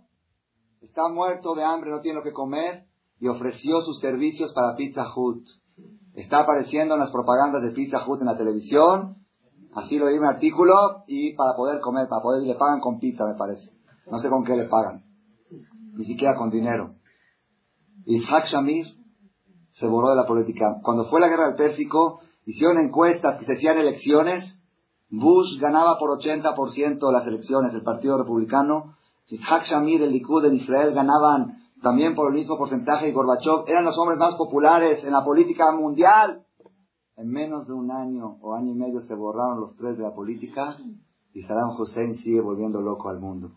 está muerto de hambre, no tiene lo que comer, y ofreció sus servicios para Pizza Hut. Está apareciendo en las propagandas de Pizza Hut en la televisión. Así lo en mi artículo. Y para poder comer, para poder, le pagan con pizza, me parece. No sé con qué le pagan. Ni siquiera con dinero. Isaac Shamir se borró de la política. Cuando fue la guerra del Pérsico, hicieron encuestas que se hacían elecciones. Bush ganaba por 80% las elecciones, el Partido Republicano. Isaac Shamir, el Likud en Israel, ganaban también por el mismo porcentaje y Gorbachev, eran los hombres más populares en la política mundial. En menos de un año o año y medio se borraron los tres de la política y Saddam Hussein sigue volviendo loco al mundo.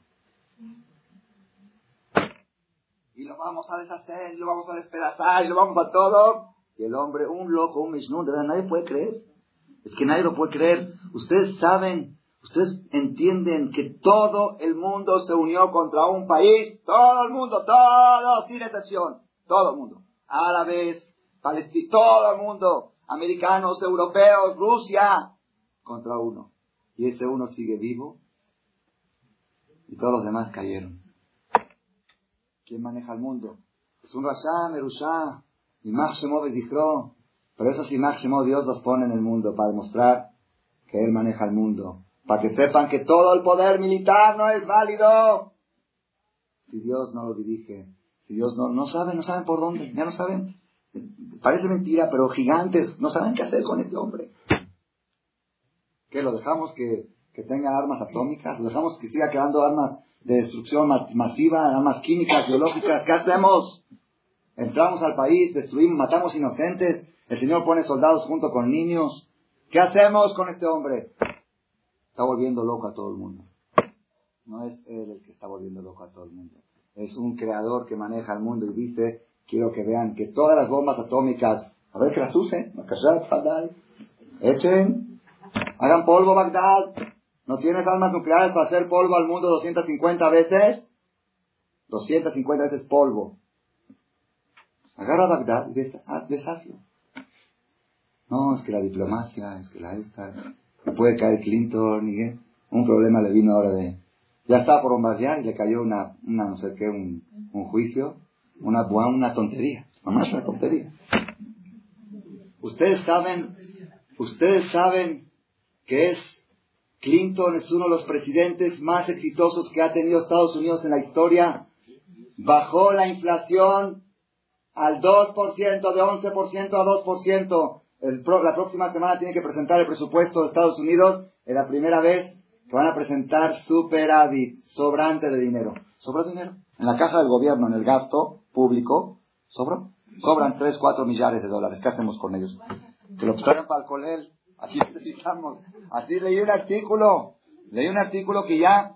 Y lo vamos a deshacer, y lo vamos a despedazar, y lo vamos a todo. Y el hombre, un loco, un mishnun, de verdad, nadie puede creer. Es que nadie lo puede creer. Ustedes saben Ustedes entienden que todo el mundo se unió contra un país, todo el mundo, todo, sin excepción, todo el mundo. Árabes, palestinos, todo el mundo, americanos, europeos, Rusia, contra uno. Y ese uno sigue vivo y todos los demás cayeron. ¿Quién maneja el mundo? Es un Rasha, Merushá, y Shemov dijo, pero esos máximo Dios los pone en el mundo para demostrar que Él maneja el mundo. Para que sepan que todo el poder militar no es válido. Si Dios no lo dirige, si Dios no, no saben, no saben por dónde, ya no saben. Parece mentira, pero gigantes no saben qué hacer con este hombre. ¿Qué? ¿Lo dejamos que, que tenga armas atómicas? ¿Lo dejamos que siga creando armas de destrucción masiva, armas químicas, biológicas? ¿Qué hacemos? Entramos al país, destruimos, matamos inocentes, el Señor pone soldados junto con niños. ¿Qué hacemos con este hombre? Está volviendo loco a todo el mundo. No es él el que está volviendo loco a todo el mundo. Es un creador que maneja el mundo y dice, quiero que vean que todas las bombas atómicas, a ver que las usen, echen, hagan polvo Bagdad. ¿No tienes armas nucleares para hacer polvo al mundo 250 veces? 250 veces polvo. Agarra Bagdad y ah, deshazlo. No, es que la diplomacia, es que la esta, no puede caer Clinton y un problema le vino ahora de, ya estaba por bombardear y le cayó una, una no sé qué, un, un juicio, una, una tontería, mamás una tontería. Ustedes saben, ustedes saben que es Clinton es uno de los presidentes más exitosos que ha tenido Estados Unidos en la historia. Bajó la inflación al 2%, de 11% a 2%. El la próxima semana tiene que presentar el presupuesto de Estados Unidos. Es la primera vez que van a presentar superávit, sobrante de dinero. ¿Sobró dinero? En la caja del gobierno, en el gasto público, ¿sobró? Sobran 3, 4 millares de dólares. ¿Qué hacemos con ellos? Que lo traigan para el colel. Así necesitamos. Así leí un artículo. Leí un artículo que ya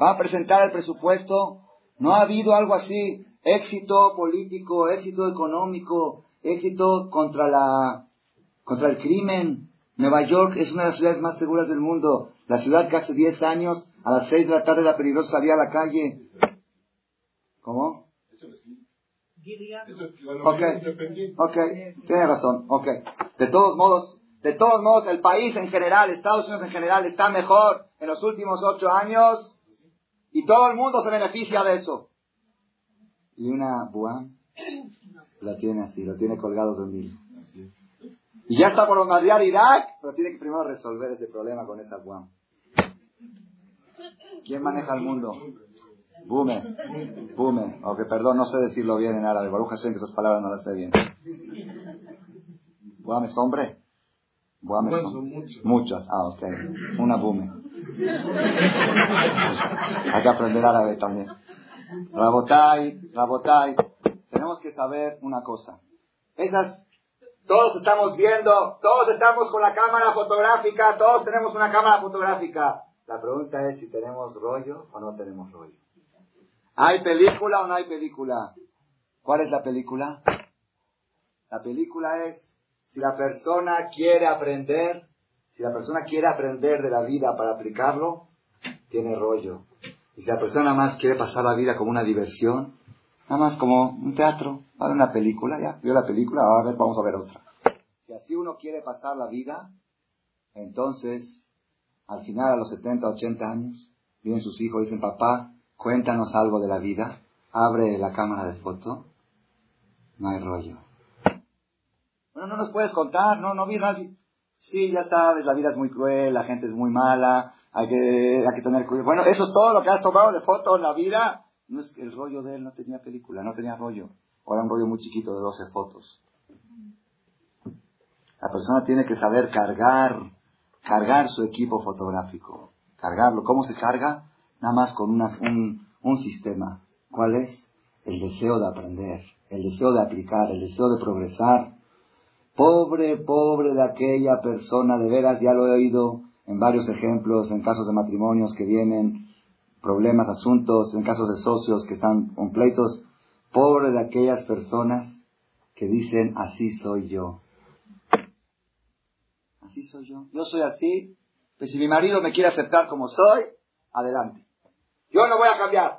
va a presentar el presupuesto. No ha habido algo así. Éxito político, éxito económico, éxito contra la, contra el crimen. Nueva York es una de las ciudades más seguras del mundo. La ciudad que hace 10 años, a las 6 de la tarde era peligroso salir a la calle. ¿Cómo? Ok, ok, tiene razón, ok. De todos modos, de todos modos, el país en general, Estados Unidos en general, está mejor en los últimos ocho años y todo el mundo se beneficia de eso. Y una buán la tiene así, lo tiene colgado conmigo. Y ya está por bombardear Irak, pero tiene que primero resolver ese problema con esa buam. ¿Quién maneja el mundo? Bume. Bume. Ok, perdón, no sé decirlo bien en árabe. Baruch Hashem, que esas palabras no las sé bien. ¿Buam es hombre? ¿Buam es hombre? Muchas. Ah, ok. Una bume. Hay que aprender árabe también. Rabotai, Rabotai. Tenemos que saber una cosa. Esas, todos estamos viendo, todos estamos con la cámara fotográfica, todos tenemos una cámara fotográfica. La pregunta es si tenemos rollo o no tenemos rollo. ¿Hay película o no hay película? ¿Cuál es la película? La película es si la persona quiere aprender, si la persona quiere aprender de la vida para aplicarlo, tiene rollo. Y si la persona más quiere pasar la vida como una diversión, nada más como un teatro, va a ver una película, ya, vio la película, a ver, vamos a ver otra. Si así uno quiere pasar la vida, entonces, al final, a los 70, 80 años, vienen sus hijos y dicen, papá, cuéntanos algo de la vida, abre la cámara de foto, no hay rollo. Bueno, no nos puedes contar, no, no vi nadie. Sí, ya sabes, la vida es muy cruel, la gente es muy mala, hay que, hay que tener cuidado. Bueno, eso es todo lo que has tomado de foto en la vida. No es que el rollo de él no tenía película, no tenía rollo. Era un rollo muy chiquito de 12 fotos. La persona tiene que saber cargar, cargar su equipo fotográfico. Cargarlo. ¿Cómo se carga? Nada más con un, un sistema. ¿Cuál es? El deseo de aprender, el deseo de aplicar, el deseo de progresar. Pobre, pobre de aquella persona, de veras, ya lo he oído en varios ejemplos, en casos de matrimonios que vienen, problemas, asuntos, en casos de socios que están completos. Pobre de aquellas personas que dicen, así soy yo. Así soy yo. Yo soy así. Pues si mi marido me quiere aceptar como soy, adelante. Yo no voy a cambiar.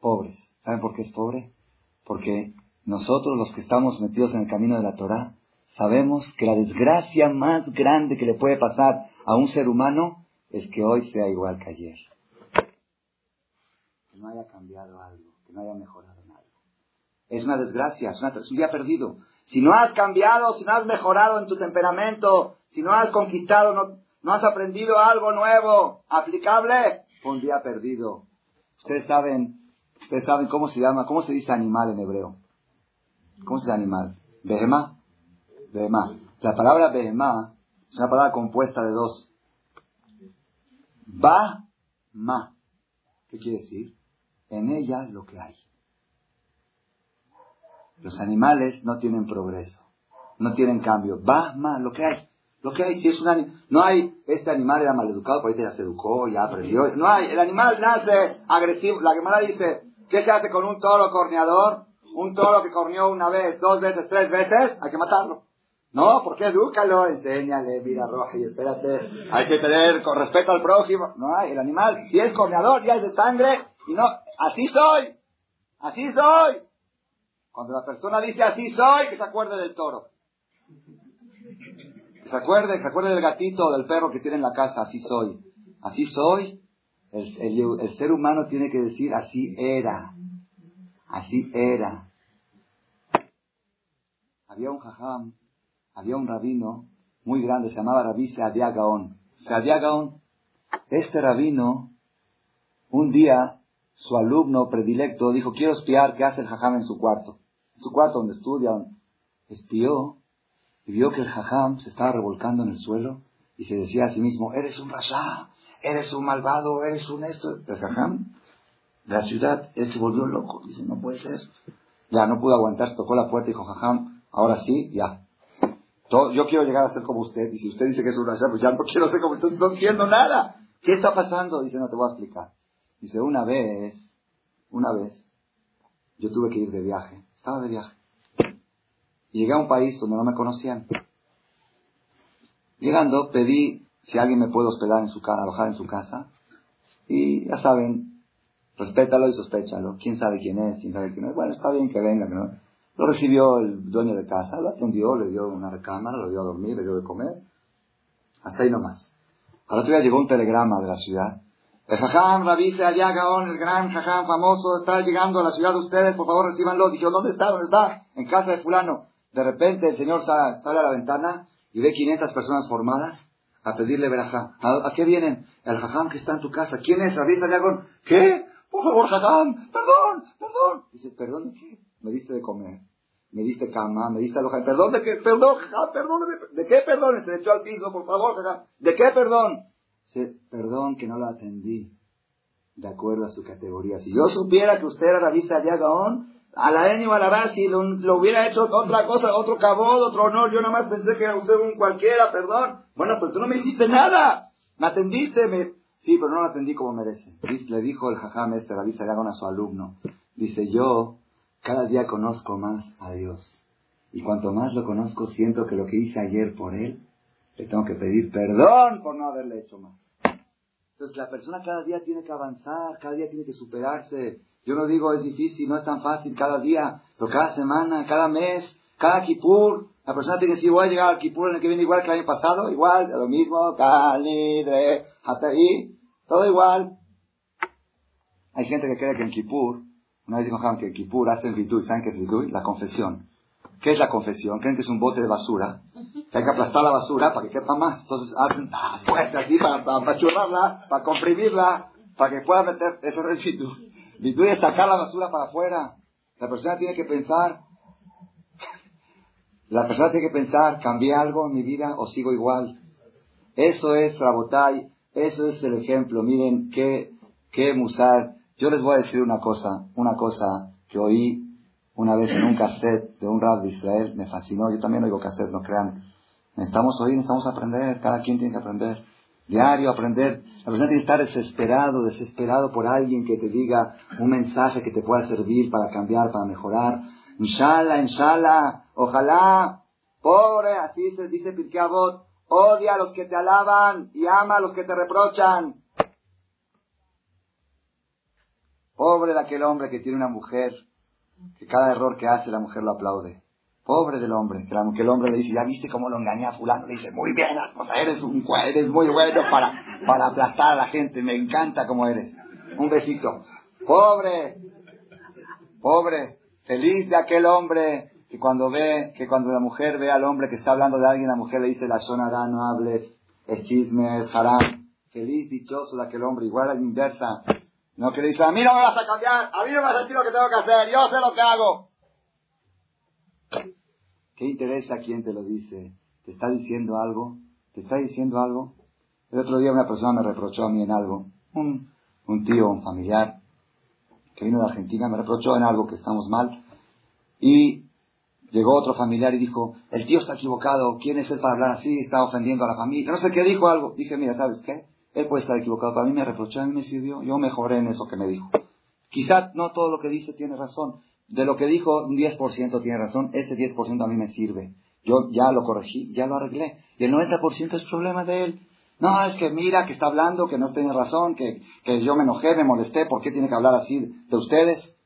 Pobres. ¿Saben por qué es pobre? Porque nosotros los que estamos metidos en el camino de la Torah, sabemos que la desgracia más grande que le puede pasar a un ser humano es que hoy sea igual que ayer. Que no haya cambiado algo, que no haya mejorado en algo. Es una desgracia, es, un día perdido. Si no has cambiado, si no has mejorado en tu temperamento, si no has conquistado, no, ¿No has aprendido algo nuevo, aplicable? Un día perdido. Ustedes saben, ustedes saben cómo se llama, cómo se dice animal en hebreo. ¿Cómo se dice animal? Behemá. Behemá. La palabra behemá es una palabra compuesta de dos. Ba, ma. ¿Qué quiere decir? En ella lo que hay. Los animales no tienen progreso, no tienen cambio. Ba, ma, lo que hay. Lo que hay, si es un no hay, este animal era maleducado, por ahí ya se educó, ya aprendió. No hay, el animal nace agresivo. La Gemara dice, ¿qué se hace con un toro corneador? Un toro que corneó una vez, dos veces, tres veces, hay que matarlo. No, porque edúcalo, enséñale, mira roja y espérate. Hay que tener con respeto al prójimo. No hay, el animal, si es corneador, ya es de sangre, y no, así soy, así soy. Cuando la persona dice así soy, que se acuerde del toro. Que se acuerde, que se acuerde del gatito o del perro que tiene en la casa, así soy. Así soy. El, el ser humano tiene que decir así era. Así era. Había un jajam había un rabino muy grande, se llamaba Rabí Seadia Gaón. Este rabino, un día, su alumno predilecto dijo, quiero espiar qué hace el jajam en su cuarto. En su cuarto donde estudia, espió y vio que el jajam se estaba revolcando en el suelo y se decía a sí mismo, eres un rasha, eres un malvado, eres un esto. El jajam la ciudad, él se volvió loco, dice, no puede ser. Ya no pudo aguantar, tocó la puerta y dijo, jajam, ahora sí, ya, yo quiero llegar a ser como usted, y si usted dice que es un rasha, pues ya no quiero ser como usted, no entiendo nada. ¿Qué está pasando? Dice, no te voy a explicar. Dice, una vez, una vez, yo tuve que ir de viaje, estaba de viaje. Llegué a un país donde no me conocían. Llegando, pedí si alguien me puede hospedar en su casa, alojar en su casa. Y ya saben, respétalo y sospéchalo. ¿Quién sabe quién es? ¿Quién sabe quién es? Bueno, está bien que venga, ¿no? Lo recibió el dueño de casa, lo atendió, le dio una recámara, lo dio a dormir, le dio de comer. Hasta ahí nomás. Al otro día llegó un telegrama de la ciudad. El jajam Rabí allá Gaón, el gran jajam famoso, está llegando a la ciudad de ustedes, por favor recibanlo. Dijo, ¿dónde está? ¿Dónde está? En casa de fulano. De repente el señor sale, a la ventana y ve 500 personas formadas a pedirle verajá. ¿A, qué vienen? El jajam que está en tu casa. ¿Quién es? Rabí Gaón. ¿Qué? Por favor, jajam, perdón, perdón. Dice, ¿perdón de qué? me diste de comer, me diste cama, me diste alojamiento. ¿Perdón de qué? Perdón, perdón, ¿de qué perdón? Se echó al piso, por favor, ¿De qué perdón? Se, perdón que no la atendí de acuerdo a su categoría. Si yo supiera que usted era de Agaón, a la N o a la B, si lo, hubiera hecho otra cosa, otro cabot, otro honor, yo nada más pensé que era usted un cualquiera, perdón. Bueno, pero tú no me hiciste nada. Me atendiste, me... Sí, pero no lo atendí como merece. Le dijo el jajam este, la vista a su alumno. Dice, yo cada día conozco más a Dios. Y cuanto más lo conozco, siento que lo que hice ayer por Él, le tengo que pedir perdón por no haberle hecho más. Entonces la persona cada día tiene que avanzar, cada día tiene que superarse. Yo no digo es difícil, no es tan fácil cada día, pero cada semana, cada mes, cada kipur, la persona tiene que decir, voy a llegar al kipur en el que viene igual que el año pasado, igual, lo mismo, Cali, de, ahí, todo igual. Hay gente que cree que en kipur una vez dijo que Kipur hace el ¿saben qué es el La confesión. ¿Qué es la confesión? Creen que es un bote de basura. Que hay que aplastar la basura para que quepa más. Entonces hacen ah, fuerte aquí para, churrarla, para comprimirla, para que pueda meter. Eso es vidui. Es sacar la basura para afuera. La persona tiene que pensar. La persona tiene que pensar, ¿cambié algo en mi vida o sigo igual? Eso es Rabotai, eso es el ejemplo. Miren qué, qué musar yo les voy a decir una cosa, una cosa que oí una vez en un cassette de un rap de Israel, me fascinó, yo también oigo cassette, no crean. Necesitamos oír, necesitamos aprender, cada quien tiene que aprender. Diario aprender. La persona tiene que estar desesperado, desesperado por alguien que te diga un mensaje que te pueda servir para cambiar, para mejorar. Inshallah, inshallah, ojalá, pobre, así se dice Pirkei odia a los que te alaban y ama a los que te reprochan. Pobre de aquel hombre que tiene una mujer, que cada error que hace la mujer lo aplaude. Pobre del hombre, que, el hombre le dice, ya viste cómo lo engañé a fulano, le dice, muy bien, eres, un, eres muy bueno para, para aplastar a la gente, me encanta como eres. Un besito. Pobre, pobre, feliz de aquel hombre que cuando ve, que cuando la mujer ve al hombre que está hablando de alguien, la mujer le dice, la sonará, no hables, es chisme, es haram. Feliz, dichoso de aquel hombre, igual a la inversa. No que le dice, a mí no me vas a cambiar, a mí no me vas a decir lo que tengo que hacer, yo sé lo que hago. ¿Qué interesa quién te lo dice? ¿Te está diciendo algo? ¿Te está diciendo algo? El otro día una persona me reprochó a mí en algo. Un, tío, un familiar, que vino de Argentina, me reprochó en algo que estamos mal. Y Llegó otro familiar y dijo, el tío está equivocado, ¿quién es él para hablar así? Está ofendiendo a la familia. No sé qué dijo algo. Dije, mira, ¿sabes qué? Él puede estar equivocado. Para mí me reprochó, a mí me sirvió. Yo mejoré en eso que me dijo. Quizás no todo lo que dice tiene razón. De lo que dijo, un 10% tiene razón. Ese 10% a mí me sirve. Yo ya lo corregí, ya lo arreglé. Y el 90% es problema de él. No, es que mira que está hablando, que no tiene razón, que, que yo me enojé, me molesté. ¿Por qué tiene que hablar así de ustedes?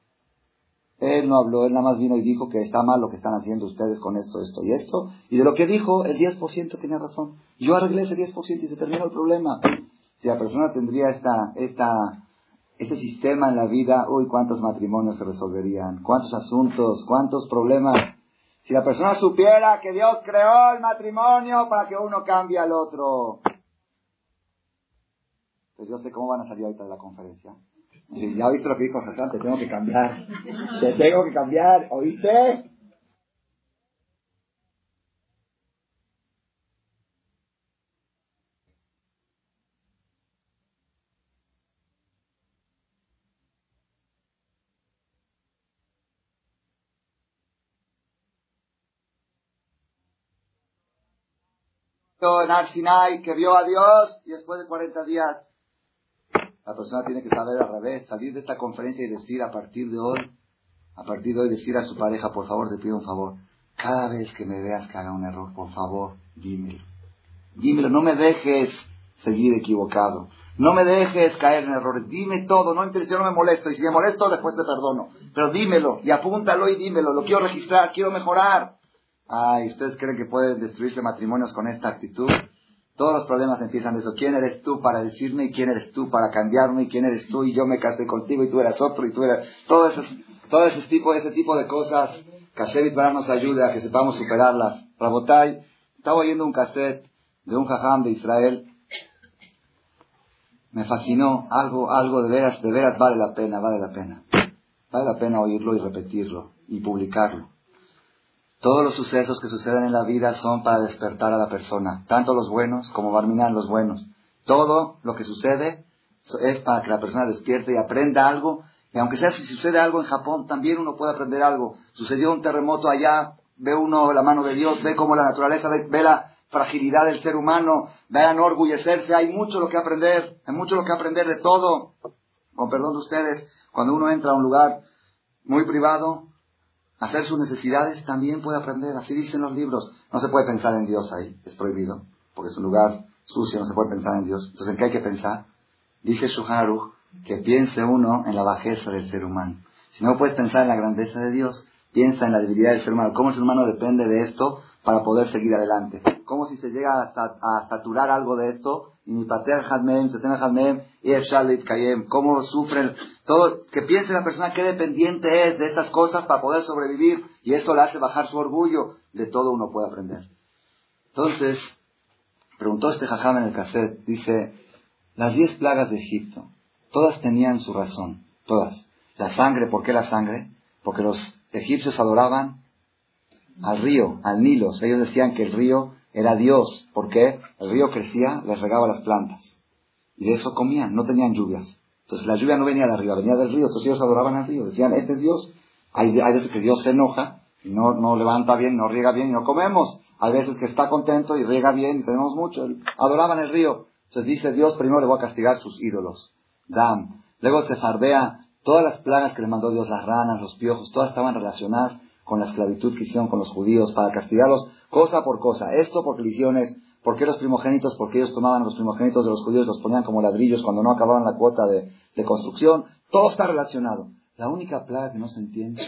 Él no habló, él nada más vino y dijo que está mal lo que están haciendo ustedes con esto, esto y esto. Y de lo que dijo, el 10% tenía razón. Yo arreglé ese 10% y se terminó el problema. Si la persona tendría esta, esta, este sistema en la vida, uy, cuántos matrimonios se resolverían, cuántos asuntos, cuántos problemas. Si la persona supiera que Dios creó el matrimonio para que uno cambie al otro. Pues yo sé cómo van a salir ahorita de la conferencia. Ya oíste lo que dijo te tengo que cambiar. Te tengo que cambiar, ¿oíste? En Arsinai que vio a Dios y después de 40 días la persona tiene que saber al revés, salir de esta conferencia y decir a partir de hoy, a partir de hoy decir a su pareja, por favor, te pido un favor, cada vez que me veas que haga un error, por favor, dímelo. Dímelo, no me dejes seguir equivocado. No me dejes caer en errores. Dime todo, no yo no me molesto. Y si me molesto, después te perdono. Pero dímelo y apúntalo y dímelo. Lo quiero registrar, quiero mejorar. Ay, ¿ustedes creen que pueden destruirse matrimonios con esta actitud? Todos los problemas empiezan de eso. ¿Quién eres tú para decirme y quién eres tú para cambiarme y quién eres tú y yo me casé contigo y tú eras otro y tú eras... Todo ese, todo ese tipo, ese tipo de cosas, Kashevit para nos ayude a que sepamos superarlas. Rabotai, estaba oyendo un cassette de un jajam de Israel. Me fascinó. Algo, algo de veras, de veras vale la pena, vale la pena. Vale la pena oírlo y repetirlo y publicarlo. Todos los sucesos que suceden en la vida son para despertar a la persona, tanto los buenos como Barminan los buenos. Todo lo que sucede es para que la persona despierte y aprenda algo. Y aunque sea si sucede algo en Japón, también uno puede aprender algo. Sucedió un terremoto allá, ve uno la mano de Dios, ve cómo la naturaleza, ve, la fragilidad del ser humano, ve a enorgullecerse. Hay mucho lo que aprender, hay mucho lo que aprender de todo. Con perdón de ustedes, cuando uno entra a un lugar muy privado, hacer sus necesidades, también puede aprender. Así dicen los libros. No se puede pensar en Dios ahí, es prohibido, porque es un lugar sucio, no se puede pensar en Dios. Entonces, ¿en qué hay que pensar? Dice Shuharu que piense uno en la bajeza del ser humano. Si no puedes pensar en la grandeza de Dios, piensa en la debilidad del ser humano. ¿Cómo el ser humano depende de esto para poder seguir adelante? ¿Cómo si se llega a, saturar algo de esto? ¿Cómo sufren? Todo, que piense la persona qué dependiente es de estas cosas para poder sobrevivir. Y eso le hace bajar su orgullo. De todo uno puede aprender. Entonces, preguntó este jajam en el cassette, dice, las diez plagas de Egipto, todas tenían su razón, todas. La sangre, ¿por qué la sangre? Porque los egipcios adoraban al río, al Nilo. Ellos decían que el río era Dios. ¿Por qué? El río crecía, les regaba las plantas. Y de eso comían, no tenían lluvias. Entonces la lluvia no venía de arriba, venía del río. Entonces ellos adoraban al río. Decían, este es Dios. Hay, veces que Dios se enoja y no, no levanta bien, no riega bien y no comemos. Hay veces que está contento y riega bien y tenemos mucho. Adoraban el río. Entonces dice Dios, primero le voy a castigar sus ídolos. Dam. Luego se fardea todas las plagas que le mandó Dios, las ranas, los piojos, todas estaban relacionadas con la esclavitud que hicieron con los judíos para castigarlos cosa por cosa. Esto porque es, ¿por qué los primogénitos? Porque ellos tomaban los primogénitos de los judíos, los ponían como ladrillos cuando no acababan la cuota de, construcción. Todo está relacionado. La única plaga que no se entiende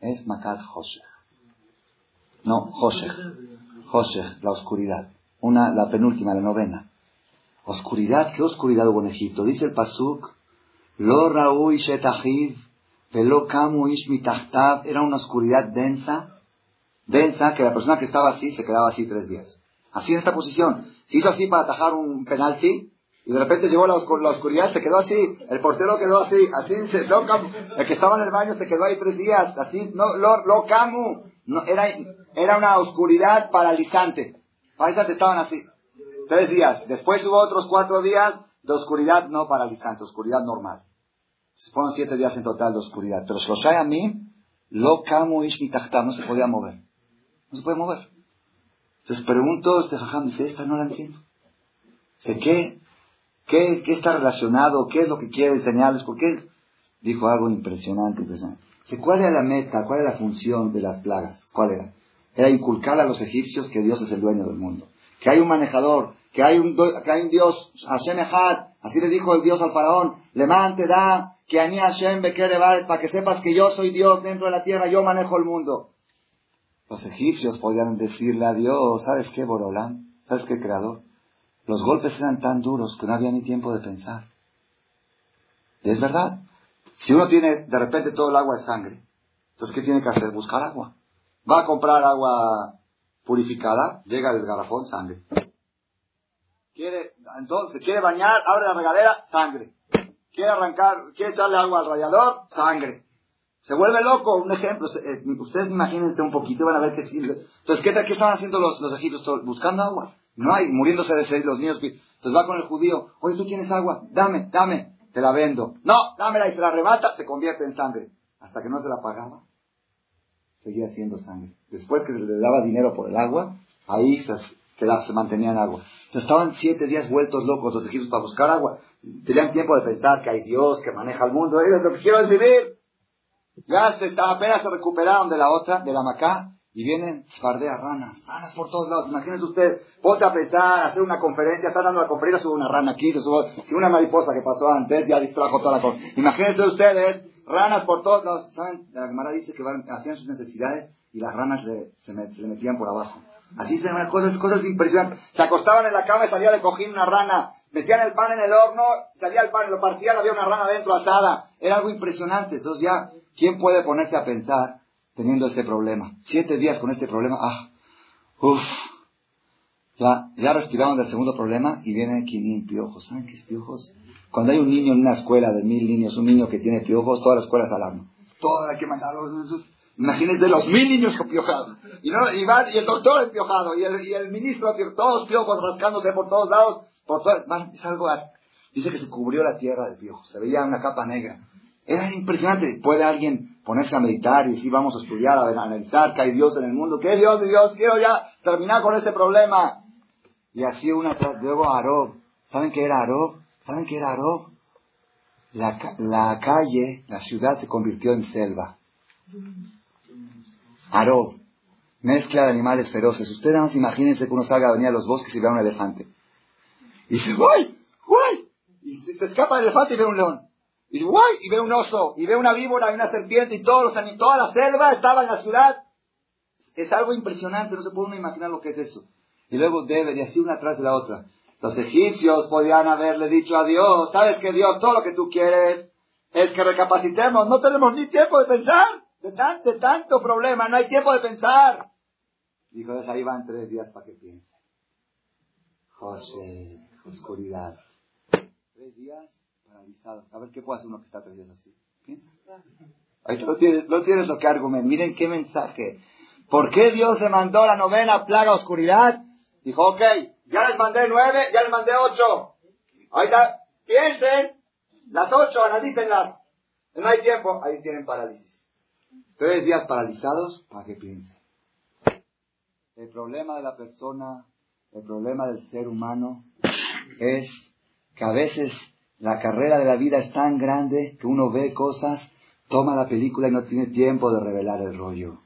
es Makat Hoshech. No, Hoshech. Hoshech, la oscuridad. Una, la penúltima, la novena. Oscuridad, ¿qué oscuridad hubo en Egipto? Dice el Pasuk, Lo Raúl Shetahiv era una oscuridad densa, densa, que la persona que estaba así se quedaba así tres días. Así en esta posición. Se hizo así para atajar un penalti, y de repente llegó la, oscuridad, se quedó así, el portero quedó así, así, el que estaba en el baño se quedó ahí tres días, así, no, lo, lo camu, era, era una oscuridad paralizante, paralizante estaban así, tres días, después hubo otros cuatro días de oscuridad no paralizante, oscuridad normal. Se fueron siete días en total de oscuridad. Pero Shloshai a mí, Lo camo ish no se podía mover. No se puede mover. Entonces pregunto, este jajam dice, esta no la entiendo. Sé qué, qué, qué está relacionado, qué es lo que quiere enseñarles, por qué dijo algo impresionante, impresionante. ¿Cuál era la meta, cuál era la función de las plagas? ¿Cuál era? Era inculcar a los egipcios que Dios es el dueño del mundo. Que hay un manejador, que hay un, que hay un Dios, Hashem Echad, así le dijo el Dios al faraón, levante, da, que Ani Hashem para que sepas que yo soy Dios dentro de la tierra, yo manejo el mundo. Los egipcios podían decirle a Dios, ¿sabes qué, Borolán? ¿Sabes qué, Creador? Los golpes eran tan duros que no había ni tiempo de pensar. Y es verdad. Si uno tiene de repente todo el agua de sangre, entonces ¿qué tiene que hacer? Buscar agua. Va a comprar agua purificada, llega el garrafón, sangre. Quiere, entonces, quiere bañar, abre la regadera, sangre. Quiere arrancar, quiere echarle agua al rallador, sangre. Se vuelve loco, un ejemplo. Eh, ustedes imagínense un poquito van a ver qué sirve. Entonces, ¿qué, qué estaban haciendo los, los egipcios? Buscando agua. No hay, muriéndose de sed los niños. Entonces va con el judío. Oye, tú tienes agua. Dame, dame te la vendo. No, dámela y se la arrebata, se convierte en sangre. Hasta que no se la pagaba, seguía siendo sangre. Después que se le daba dinero por el agua, ahí se, se mantenía en agua. Entonces estaban siete días vueltos locos los egipcios para buscar agua. Tenían tiempo de pensar que hay Dios que maneja el mundo. Ellos lo que quiero es vivir. Ya se, apenas se recuperaron de la otra, de la Macá, y vienen fardeas ranas, ranas por todos lados. Imagínense usted, ponte a pensar, hacer una conferencia, está dando la conferencia, sube una rana aquí, si una mariposa que pasó antes ya distrajo toda la cosa. Imagínense ustedes, ranas por todos lados. ¿Saben? La Gemara dice que hacían sus necesidades y las ranas se, metían por abajo. Así se cosas, cosas impresionantes. Se acostaban en la cama y salía de cojín una rana. Metían el pan en el horno, salía el pan, lo partían, había una rana dentro atada. Era algo impresionante. Entonces ya, ¿quién puede ponerse a pensar teniendo este problema. Siete días con este problema, ah, uff. Ya, ya respiramos del segundo problema y viene quinin piojos. ¿Saben qué es piojos? Cuando hay un niño en una escuela de mil niños, un niño que tiene piojos, toda la escuela es alarma. Toda hay que mandarlo. Imagínense los mil niños con piojados. Y, no, y, y el doctor empiojado, y el, y el ministro, todos piojos rascándose por todos lados. Por es algo, dice que se cubrió la tierra de piojos. Se veía una capa negra. Era impresionante. ¿Puede alguien ponerse a meditar y decir vamos a estudiar, a analizar que hay Dios en el mundo? ¿Qué Dios Dios? Quiero ya terminar con este problema. Y así una luego Arob. ¿Saben qué era Arob? ¿Saben qué era Arob? La, la calle, la ciudad se convirtió en selva. Arob. Mezcla de animales feroces. Ustedes nada más imagínense que uno salga a venir a los bosques y vea un elefante. Y dice, ¡guay! ¡guay! Y se escapa el elefante y ve un león. Y ve un oso, y ve una víbora, y una serpiente, y todos los animales, toda la selva estaba en la ciudad. Es algo impresionante, no se puede uno imaginar lo que es eso. Y luego debe, y así una tras de la otra. Los egipcios podían haberle dicho a Dios, sabes que Dios, todo lo que tú quieres es que recapacitemos, no tenemos ni tiempo de pensar, de, tanto, tanto problema, no hay tiempo de pensar. Dijo, ahí van tres días para que piense. José, oscuridad. Tres días a ver qué puede hacer uno que está creyendo así. Piensa. Ahí no tienes, no tienes lo que argumentar. Miren qué mensaje. ¿Por qué Dios le mandó la novena plaga oscuridad? Dijo, ok, ya les mandé nueve, ya les mandé ocho. Ahí está, piensen. Las ocho, analícenlas. No hay tiempo. Ahí tienen parálisis. Tres días paralizados para que piensen. El problema de la persona, el problema del ser humano es que a veces la carrera de la vida es tan grande que uno ve cosas, toma la película y no tiene tiempo de revelar el rollo.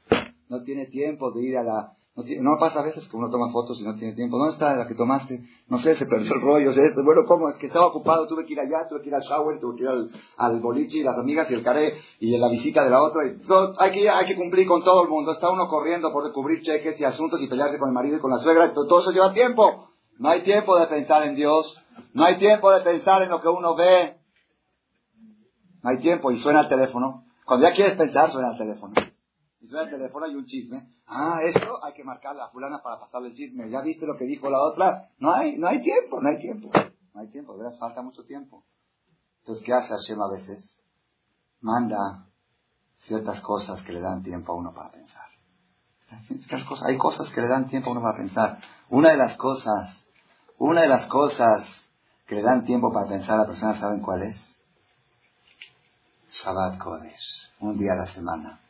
No tiene tiempo de ir a la... No, pasa a veces que uno toma fotos y no tiene tiempo. ¿Dónde está la que tomaste? No sé, se perdió el rollo. Bueno, ¿cómo? Es que estaba ocupado, tuve que ir allá, tuve que ir al shower, tuve que ir al, boliche y las amigas y el caré y la visita de la otra. Y hay, que, hay que cumplir con todo el mundo. Está uno corriendo por descubrir cheques y asuntos y pelearse con el marido y con la suegra. todo eso lleva tiempo. No hay tiempo de pensar en Dios. No hay tiempo de pensar en lo que uno ve. No hay tiempo y suena el teléfono. Cuando ya quieres pensar, suena el teléfono. Y suena el teléfono y un chisme. Ah, esto hay que marcar a fulana para pasarle el chisme. ¿Ya viste lo que dijo la otra? No hay, no hay tiempo, no hay tiempo. No hay tiempo, de falta mucho tiempo. Entonces, ¿qué hace Hashem a veces? Manda ciertas cosas que le dan tiempo a uno para pensar. Hay cosas que le dan tiempo a uno para pensar. Una de las cosas, una de las cosas que le dan tiempo para pensar a la persona, ¿saben cuál es? Shabbat Kodesh, un día a la semana.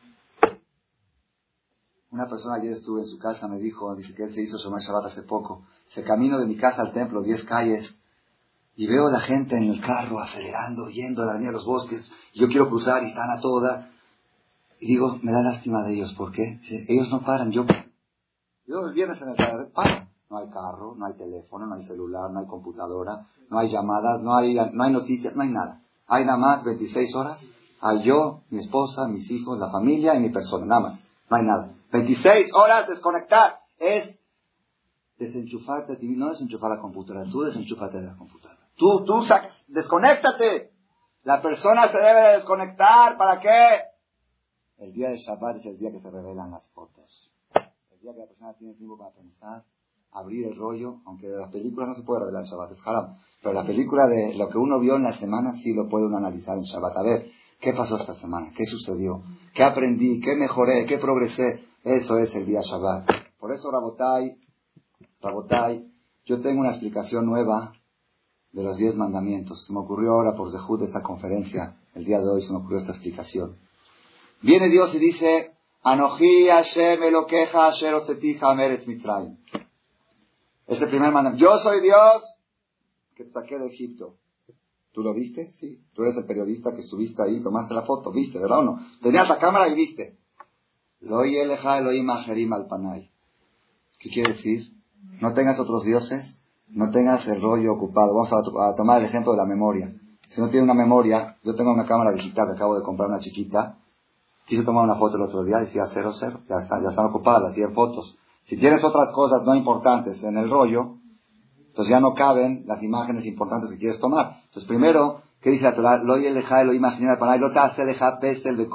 Una persona ayer estuve en su casa, me dijo, dice que él se hizo Shomer Shabbat hace poco. Se camino de mi casa al templo, 10 calles, y veo la gente en el carro acelerando, yendo a la avenida de los bosques. Y yo quiero cruzar y están a toda. Y digo, me da lástima de ellos. ¿Por qué? ellos no paran, yo Yo el viernes en el carro, paro. No hay carro, no hay teléfono, no hay celular, no hay computadora, no hay llamadas, no hay, no hay noticias, no hay nada. Hay nada más 26 horas. Hay yo, mi esposa, mis hijos, la familia y mi persona, nada más. No hay nada. 26 horas desconectar. Es desenchufarte a ti, no desenchufar la computadora, tú desenchúfate de la computadora. Tú, tú, desconéctate. La persona se debe desconectar. ¿Para qué? El día de Shabbat es el día que se revelan las fotos. El día que la persona tiene tiempo para pensar, abrir el rollo, aunque de las películas no se puede revelar en Shabbat, es haram. Pero la película de lo que uno vio en la semana sí lo puede uno analizar en Shabbat. A ver, ¿qué pasó esta semana? ¿Qué sucedió? ¿Qué aprendí? ¿Qué mejoré? ¿Qué progresé? Eso es el día Shabbat. Por eso, Rabotai, Rabotai, yo tengo una explicación nueva de los diez mandamientos. Se me ocurrió ahora por dejud de esta conferencia, el día de hoy se me ocurrió esta explicación. Viene Dios y dice, Anoji Hashem Meretz Mitraim. Este primer mandamiento. Yo soy Dios que te saqué de Egipto. ¿Tú lo viste? Sí. Tú eres el periodista que estuviste ahí, tomaste la foto, viste, ¿verdad o no? Tenías la cámara y viste. Loi eleja Elohim Ajerim al Panay. ¿Qué quiere decir? No tengas otros dioses no tengas el rollo ocupado. Vamos a, tomar el ejemplo de la memoria. Si no tiene una memoria, yo tengo una cámara digital que acabo de comprar una chiquita, quise tomar una foto el otro día, decía 00, ya, está, ya están ocupadas las 100 fotos. Si tienes otras cosas no importantes en el rollo, entonces ya no caben las imágenes importantes que quieres tomar. Entonces primero, ¿qué dice la Torah? Lo lo imaginar para lo te deja pesel de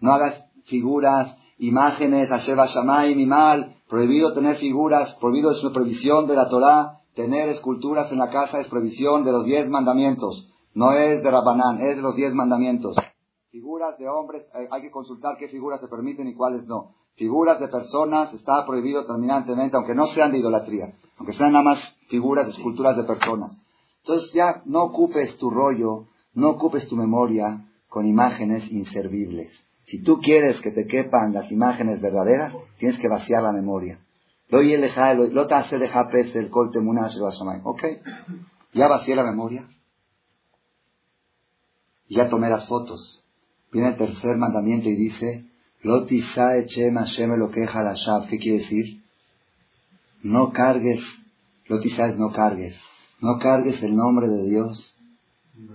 no hagas figuras, imágenes, Sheba Shamay, mi mal, Prohibido tener figuras, prohibido es una prohibición de la Torah. Tener esculturas en la casa es prohibición de los diez mandamientos. No es de Rabanán, es de los diez mandamientos. Figuras de hombres, eh, hay que consultar qué figuras se permiten y cuáles no. Figuras de personas está prohibido terminantemente, aunque no sean de idolatría, aunque sean nada más figuras, esculturas de personas. Entonces ya no ocupes tu rollo, no ocupes tu memoria con imágenes inservibles. Si tú quieres que te quepan las imágenes verdaderas, tienes que vaciar la memoria. Ok, ya vacié la memoria. Ya tomé las fotos. Viene el tercer mandamiento y dice, ¿Qué quiere decir? No cargues, lotisae no cargues, no cargues el nombre de Dios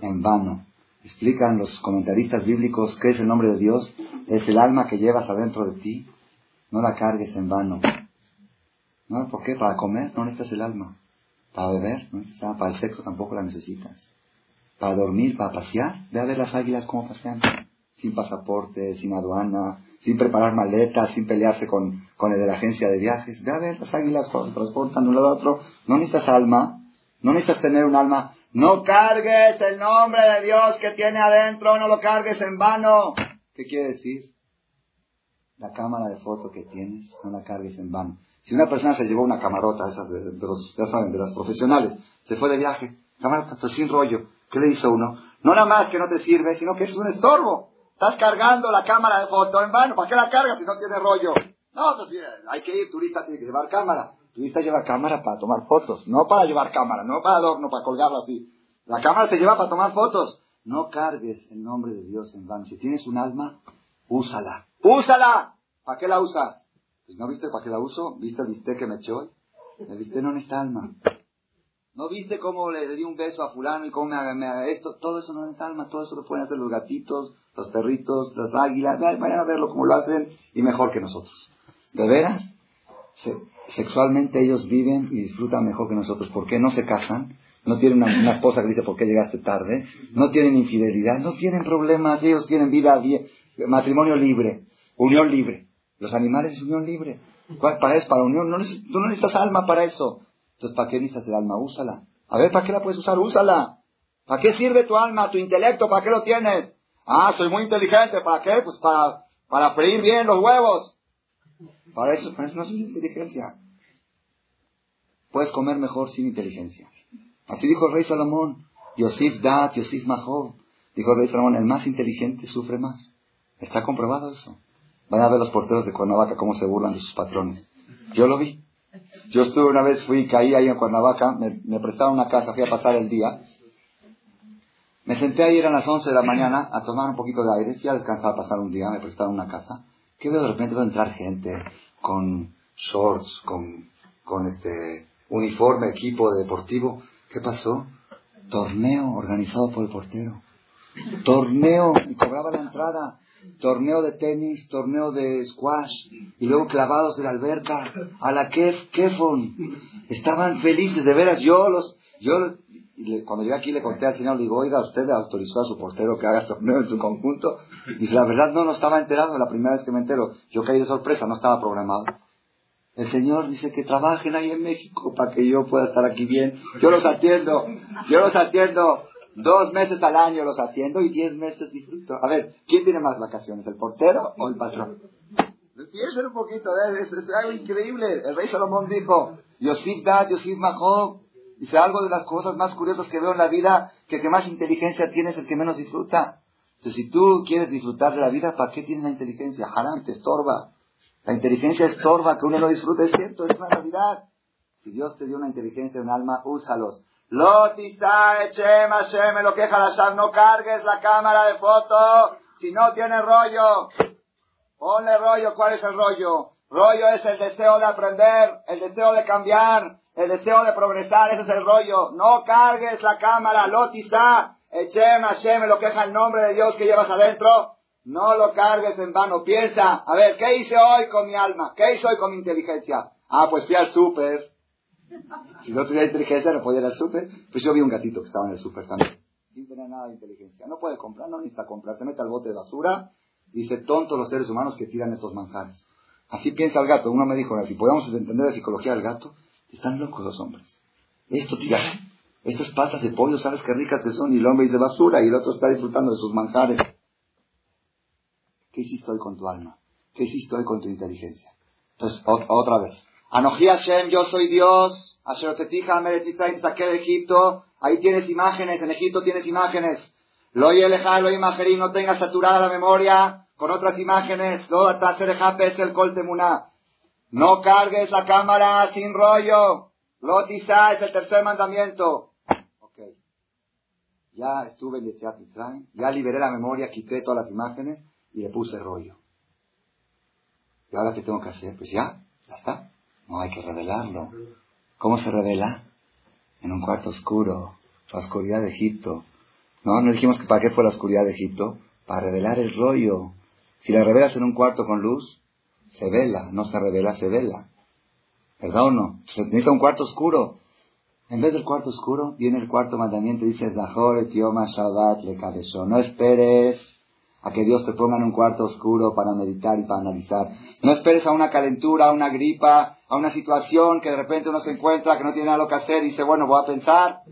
en vano. Explican los comentaristas bíblicos qué es el nombre de Dios. Es el alma que llevas adentro de ti. No la cargues en vano. ¿No? ¿Por qué? Para comer no necesitas el alma. Para beber, ¿no? para el sexo tampoco la necesitas. Para dormir, para pasear, ve a ver las águilas cómo pasean. Sin pasaporte, sin aduana, sin preparar maletas, sin pelearse con, con el de la agencia de viajes. Ve a ver las águilas transportan de un lado a otro. No necesitas alma. No necesitas tener un alma no cargues el nombre de Dios que tiene adentro, no lo cargues en vano. ¿Qué quiere decir? La cámara de foto que tienes, no la cargues en vano. Si una persona se llevó una camarota, esas de, los, ya saben, de las profesionales, se fue de viaje, camarota, pues sin rollo, ¿qué le hizo uno? No nada más que no te sirve, sino que es un estorbo. Estás cargando la cámara de foto en vano, ¿para qué la cargas si no tiene rollo? No, pues hay que ir, turista tiene que llevar cámara turista lleva cámara para tomar fotos, no para llevar cámara, no para adorno, para colgarlo así. La cámara te lleva para tomar fotos. No cargues el nombre de Dios en vano. Si tienes un alma, úsala. ¡Úsala! ¿Para qué la usas? Pues, ¿No viste para qué la uso? ¿Viste el bistec que me echó? El bistec no necesita alma. ¿No viste cómo le di un beso a fulano y cómo me haga, esto? Todo eso no necesita alma. Todo eso lo pueden hacer los gatitos, los perritos, las águilas. Vayan a verlo como lo hacen y mejor que nosotros. ¿De veras? sexualmente ellos viven y disfrutan mejor que nosotros. ¿Por qué no se casan? No tienen una, esposa que dice por qué llegaste tarde. No tienen infidelidad. No tienen problemas. Ellos tienen vida, bien, matrimonio libre, unión libre. Los animales es unión libre. Para eso, para unión. No tú no necesitas alma para eso. Entonces, ¿para qué necesitas el alma? Úsala. A ver, ¿para qué la puedes usar? Úsala. ¿Para qué sirve tu alma, tu intelecto? ¿Para qué lo tienes? Ah, soy muy inteligente. ¿Para qué? Pues para, para freír bien los huevos. Para eso, para eso no es inteligencia. Puedes comer mejor sin inteligencia. Así dijo el rey Salomón. Yosif Dat, Yosif Mahov. Dijo el rey Salomón, el más inteligente sufre más. Está comprobado eso. Vayan a ver los porteros de Cuernavaca cómo se burlan de sus patrones. Yo lo vi. Yo estuve una vez, fui, caí ahí en Cuernavaca, me, me prestaron una casa, fui a pasar el día. Me senté ahí, eran las 11 de la mañana, a tomar un poquito de aire, fui a descansar, a pasar un día, me prestaron una casa. ¿Qué veo? De repente veo entrar gente con shorts, con, con este uniforme, equipo deportivo. ¿Qué pasó? Torneo organizado por el portero. Torneo, y cobraba la entrada. Torneo de tenis, torneo de squash, y luego clavados de la alberca, a la Kef, Kefon. Estaban felices, de veras. Yo los, yo, cuando llegué aquí le conté al señor, le digo, oiga, ¿usted autorizó a su portero que haga torneo en su conjunto? Y dice, la verdad no, no estaba enterado, la primera vez que me entero. Yo caí de sorpresa, no estaba programado. El Señor dice que trabajen ahí en México para que yo pueda estar aquí bien. Yo los atiendo, yo los atiendo dos meses al año los atiendo y diez meses disfruto. A ver, ¿quién tiene más vacaciones, el portero o el patrón? Piensen un poquito, es, es, algo increíble. El rey Salomón dijo, Yosif Dad, Yosif Mahó, dice algo de las cosas más curiosas que veo en la vida, que el que más inteligencia tiene es el que menos disfruta. Entonces, si tú quieres disfrutar de la vida, ¿para qué tienes la inteligencia? Haram, te estorba. La inteligencia estorba, que uno no disfrute, es cierto, es una realidad. Si Dios te dio una inteligencia, un alma, úsalos. Hashem, lo queja la no cargues la cámara de foto si no tiene rollo. Ponle rollo, ¿cuál es el rollo? Rollo es el deseo de aprender, el deseo de cambiar, el deseo de progresar, ese es el rollo. No cargues la cámara, Lotisa, Echem, Hashem, lo queja el nombre de Dios que llevas adentro. No lo cargues en vano. Piensa, a ver, ¿qué hice hoy con mi alma? ¿Qué hice hoy con mi inteligencia? Ah, pues fui al súper. Si no tuviera inteligencia, no podía ir al súper. Pues yo vi un gatito que estaba en el súper también. Sin tener nada de inteligencia. No puede comprar, no necesita comprar. Se mete al bote de basura. Dice, tontos los seres humanos que tiran estos manjares. Así piensa el gato. Uno me dijo, si podemos entender la psicología del gato, están locos los hombres. Esto tira, estas patas de pollo, ¿sabes qué ricas que son? Y el hombre dice basura y el otro está disfrutando de sus manjares. ¿Qué hiciste hoy con tu alma? ¿Qué hiciste hoy con tu inteligencia? Entonces, otra vez. Anoji Hashem, yo soy Dios. Asherotetija Meretitzaim, saqué de Egipto. Ahí tienes imágenes, en Egipto tienes imágenes. Lo lo imagerí, no tengas saturada la memoria con otras imágenes. Lo el. No cargues la cámara sin rollo. Lotisa es el tercer mandamiento. Ok. Ya estuve en Yetziat ya liberé la memoria, quité todas las imágenes y le puse rollo. ¿Y ahora qué tengo que hacer? Pues ya, ya está. No hay que revelarlo. ¿Cómo se revela? En un cuarto oscuro, la oscuridad de Egipto. No, no dijimos que para qué fue la oscuridad de Egipto. Para revelar el rollo. Si la revelas en un cuarto con luz, se vela. No se revela, se vela. ¿Verdad o no? Se necesita un cuarto oscuro. En vez del cuarto oscuro, viene el cuarto mandamiento y dice, Zahor Shabbat le No esperes a que Dios te ponga en un cuarto oscuro para meditar y para analizar. No esperes a una calentura, a una gripa, a una situación que de repente uno se encuentra que no tiene nada que hacer y dice, bueno, voy a pensar.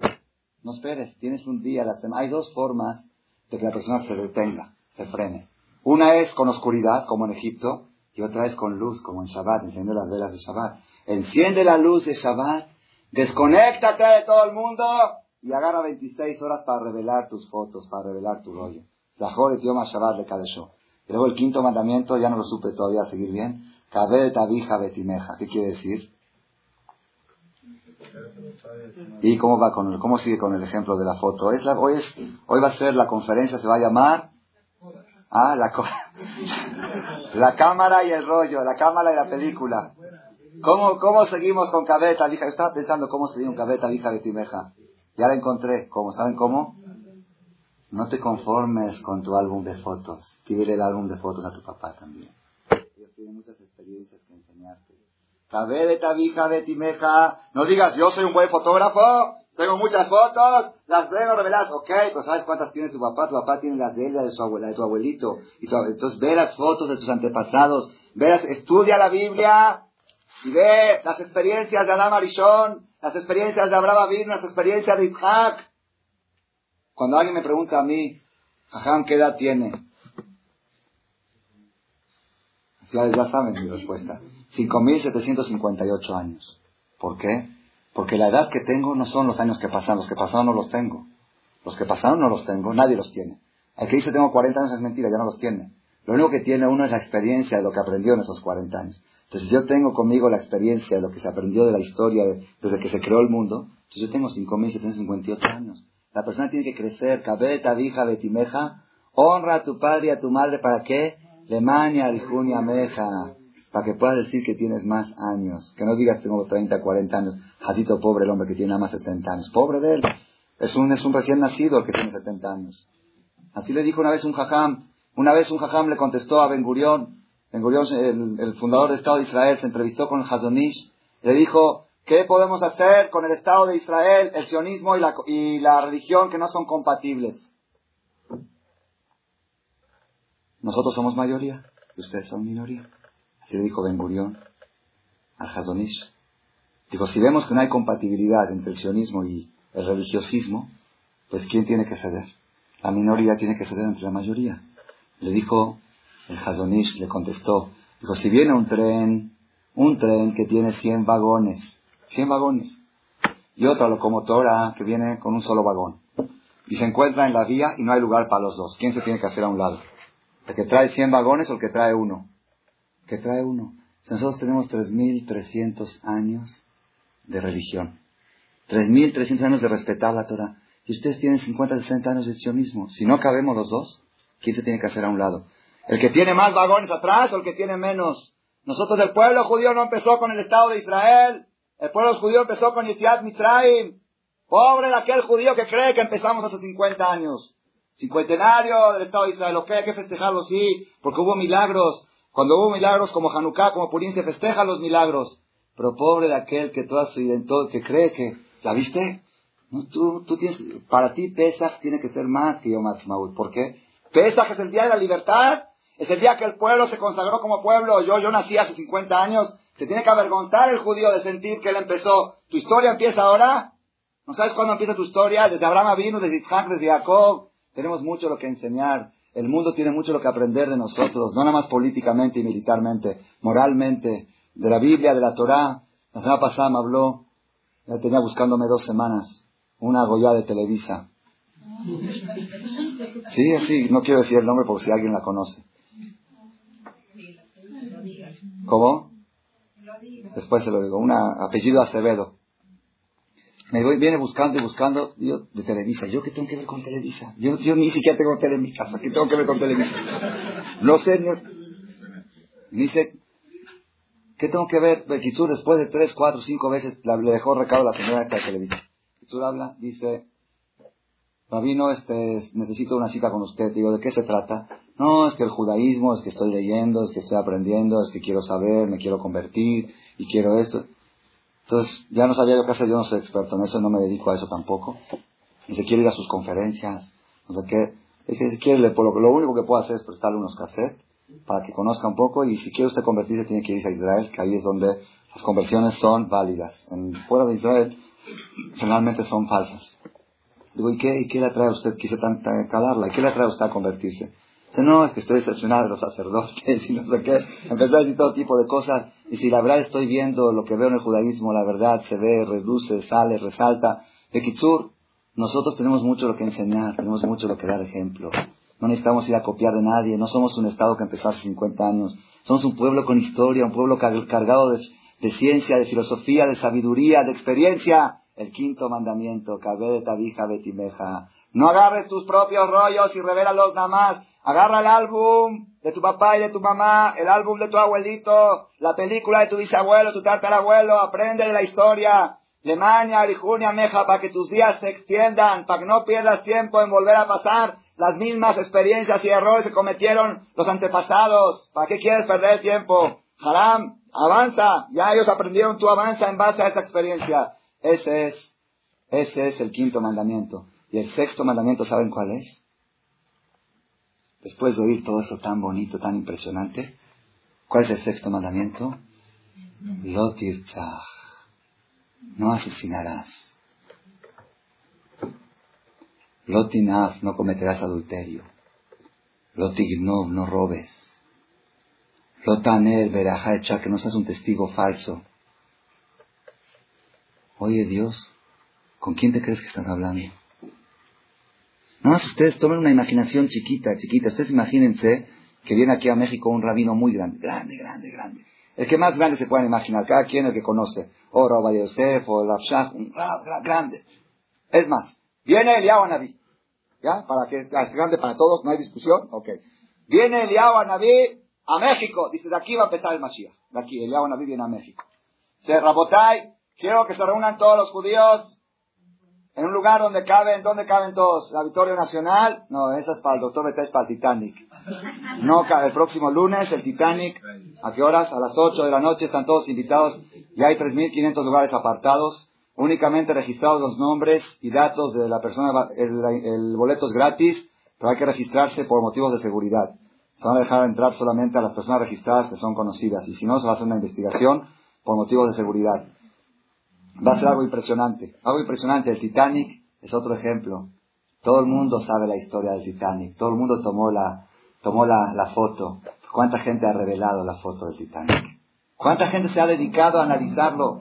No esperes, tienes un día la semana. Hay dos formas de que la persona se detenga, se frene. Una es con oscuridad, como en Egipto, y otra es con luz, como en Shabbat, enciende las velas de Shabbat. Enciende la luz de Shabbat, desconéctate de todo el mundo y agarra 26 horas para revelar tus fotos, para revelar tu rollo. Shabbat de Kadesho. Y luego el quinto mandamiento, ya no lo supe todavía seguir bien. Betimeja. ¿Qué quiere decir? ¿Y cómo va con cómo sigue con el ejemplo de la foto? Es hoy, hoy va a ser la conferencia, se va a llamar Ah, la, la cámara y el rollo, la cámara y la película. ¿Cómo, cómo seguimos con Cabeta? Dije, estaba pensando cómo seguir un Cabeta, hija Betimeja. Ya la encontré. ¿Cómo? ¿Saben cómo? No te conformes con tu álbum de fotos. Pídele el álbum de fotos a tu papá también. Ellos tienen muchas experiencias que enseñarte. No digas, yo soy un buen fotógrafo, tengo muchas fotos, las veo revelas. Ok, pues ¿sabes cuántas tiene tu papá? Tu papá tiene las de él, de su abuela, de tu abuelito. Y entonces ve las fotos de tus antepasados. Ve estudia la Biblia y ve las experiencias de Adam Arishon, las experiencias de Abraham Abin, las experiencias de Isaac. Cuando alguien me pregunta a mí, Jajam, ¿qué edad tiene? Ya, ya saben mi respuesta. 5.758 años. ¿Por qué? Porque la edad que tengo no son los años que pasaron. Los que pasaron no los tengo. Los que pasaron no los tengo. Nadie los tiene. El que dice tengo 40 años es mentira, ya no los tiene. Lo único que tiene uno es la experiencia de lo que aprendió en esos 40 años. Entonces, si yo tengo conmigo la experiencia de lo que se aprendió de la historia desde que se creó el mundo, entonces yo tengo 5.758 años. La persona tiene que crecer, cabeta, vija, betimeja, honra a tu padre y a tu madre, ¿para qué? Lemania, Junia meja, para que puedas decir que tienes más años. Que no digas tengo 30, 40 años. Jadito pobre el hombre que tiene nada más 70 años. Pobre de él. Es un, es un recién nacido el que tiene 70 años. Así le dijo una vez un jajam. Una vez un jajam le contestó a Ben Gurión, Ben Gurión, el, fundador del Estado de Israel, se entrevistó con el Hazonish. Le dijo, ¿qué podemos hacer con el Estado de Israel, el sionismo y la, y la religión que no son compatibles? Nosotros somos mayoría y ustedes son minoría. Le dijo Ben Gurión al Hazonish. Dijo, si vemos que no hay compatibilidad entre el sionismo y el religiosismo, pues ¿quién tiene que ceder? La minoría tiene que ceder entre la mayoría. Le dijo el Hazonish, le contestó, dijo, si viene un tren, un tren que tiene 100 vagones, 100 vagones, y otra locomotora que viene con un solo vagón, y se encuentra en la vía y no hay lugar para los dos, ¿quién se tiene que hacer a un lado? ¿El que trae 100 vagones o el que trae uno? Que trae uno. nosotros tenemos 3.300 años de religión, 3.300 años de respetar la Torah, y ustedes tienen 50, 60 años de sionismo. Si no cabemos los dos, ¿quién se tiene que hacer a un lado? ¿El que tiene más vagones atrás o el que tiene menos? Nosotros, el pueblo judío no empezó con el Estado de Israel. El pueblo judío empezó con Yitziat Mitzrayim. Pobre de aquel judío que cree que empezamos hace 50 años. Cincuentenario del Estado de Israel. Ok, hay que festejarlo, sí, porque hubo milagros. Cuando hubo milagros como Hanukkah, como Purim, se festejan los milagros. Pero pobre de aquel que toda su identidad, que cree que, ¿la viste? No, tú, tú tienes, para ti Pesach tiene que ser más que Yom Ha'atzmaut. ¿Por qué? Pesach es el día de la libertad. Es el día que el pueblo se consagró como pueblo. Yo, yo nací hace 50 años. Se tiene que avergonzar el judío de sentir que él empezó. ¿Tu historia empieza ahora? ¿No sabes cuándo empieza tu historia? Desde Abraham vino, desde Isaac, desde Jacob. Tenemos mucho lo que enseñar. El mundo tiene mucho lo que aprender de nosotros, no nada más políticamente y militarmente, moralmente, de la Biblia, de la Torá. La semana pasada me habló, ya tenía buscándome dos semanas, una Goya de Televisa. Sí, así, no quiero decir el nombre porque si alguien la conoce. ¿Cómo? Después se lo digo, un apellido Acevedo. Me voy, viene buscando y buscando, yo, de Televisa. ¿Yo qué tengo que ver con Televisa? Yo, yo ni siquiera tengo tele en mi casa. ¿Qué tengo que ver con Televisa? No sé, ni, dice, ¿qué tengo que ver? Kitsur después de tres, cuatro, cinco veces le dejó recado a la señora de Televisa. Kitsur habla, dice, Rabino, este, necesito una cita con usted. Digo, ¿de qué se trata? No, es que el judaísmo, es que estoy leyendo, es que estoy aprendiendo, es que quiero saber, me quiero convertir y quiero esto. Entonces, ya no sabía yo qué hacer, yo no soy experto en eso, no me dedico a eso tampoco. Y se quiere ir a sus conferencias, no sé qué. Dice, si quiere, lo, lo único que puedo hacer es prestarle unos cassettes para que conozca un poco y si quiere usted convertirse tiene que irse a Israel, que ahí es donde las conversiones son válidas. En fuera de Israel generalmente son falsas. Digo, ¿y qué, y qué le atrae a usted? Quise tan, calarla. ¿Y qué le atrae a usted a convertirse? No, es que estoy decepcionado de los sacerdotes y no sé qué. Empezó a decir todo tipo de cosas. Y si la verdad estoy viendo lo que veo en el judaísmo, la verdad se ve, reduce, sale, resalta. De Kitsur, nosotros tenemos mucho lo que enseñar, tenemos mucho lo que dar ejemplo. No necesitamos ir a copiar de nadie, no somos un Estado que empezó hace 50 años. Somos un pueblo con historia, un pueblo cargado de, ciencia, de filosofía, de sabiduría, de experiencia. El quinto mandamiento, de Tabija Betimeja. No agarres tus propios rollos y revélalos nada más. Agarra el álbum de tu papá y de tu mamá, el álbum de tu abuelito, la película de tu bisabuelo, tu tatarabuelo, aprende de la historia. Lemaña, Arijunia, Meja, para que tus días se extiendan, para que no pierdas tiempo en volver a pasar las mismas experiencias y errores que cometieron los antepasados. ¿Para qué quieres perder tiempo? Haram, avanza. Ya ellos aprendieron, tú avanza en base a esa experiencia. Ese es, ese es el quinto mandamiento. Y el sexto mandamiento, ¿saben cuál es? Después de oír todo eso tan bonito, tan impresionante, ¿cuál es el sexto mandamiento? Lotirtzach. No asesinarás. Lotinaf, no cometerás adulterio. Lotignov, no robes. Lotaner, verajá, que no seas un testigo falso. Oye Dios, ¿con quién te crees que estás hablando? Nada más ustedes tomen una imaginación chiquita, chiquita. Ustedes imagínense que viene aquí a México un rabino muy grande, grande, grande, grande. El que más grande se puedan imaginar, cada quien el que conoce. O Rabbi Yosef, o Rafshah, un grande. Es más, viene Eliyahu Naví. ¿Ya? Para que es grande para todos, no hay discusión. Ok. Viene Eliyahu Naví a México. Dice, de aquí va a empezar el Mashiach. De aquí, Eliyahu Naví viene a México. Se Rabotai, quiero que se reúnan todos los judíos en un lugar donde caben, ¿dónde caben todos? ¿La Victoria Nacional? No, esa es para el doctor Beta, es para el Titanic. No, el próximo lunes, el Titanic. ¿A qué horas? A las 8 de la noche están todos invitados. Ya hay 3.500 lugares apartados. Únicamente registrados los nombres y datos de la persona. El, el boleto es gratis, pero hay que registrarse por motivos de seguridad. Se van a dejar entrar solamente a las personas registradas que son conocidas. Y si no, se va a hacer una investigación por motivos de seguridad. Va a ser algo impresionante. Algo impresionante. El Titanic es otro ejemplo. Todo el mundo sabe la historia del Titanic. Todo el mundo tomó la, tomó la, la foto. ¿Cuánta gente ha revelado la foto del Titanic? ¿Cuánta gente se ha dedicado a analizarlo?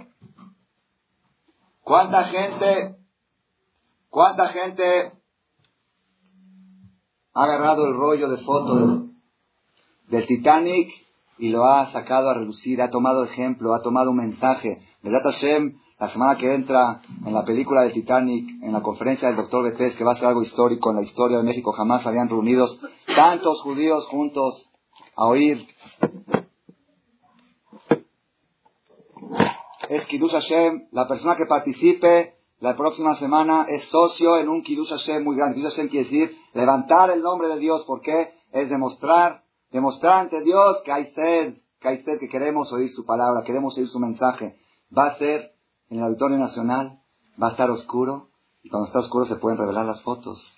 ¿Cuánta gente, cuánta gente ha agarrado el rollo de foto del, Titanic y lo ha sacado a relucir, ha tomado ejemplo, ha tomado un mensaje? ¿Verdad Hashem? La semana que entra en la película de Titanic, en la conferencia del doctor Betés, que va a ser algo histórico en la historia de México, jamás habían reunidos tantos judíos juntos a oír. Es Kiddush Hashem, la persona que participe la próxima semana es socio en un Kiddush Hashem muy grande. Kiddush Hashem quiere decir levantar el nombre de Dios, porque es demostrar, demostrar ante Dios que hay sed, que hay sed, que queremos oír su palabra, queremos oír su mensaje. Va a ser en el Auditorio Nacional va a estar oscuro y cuando está oscuro se pueden revelar las fotos.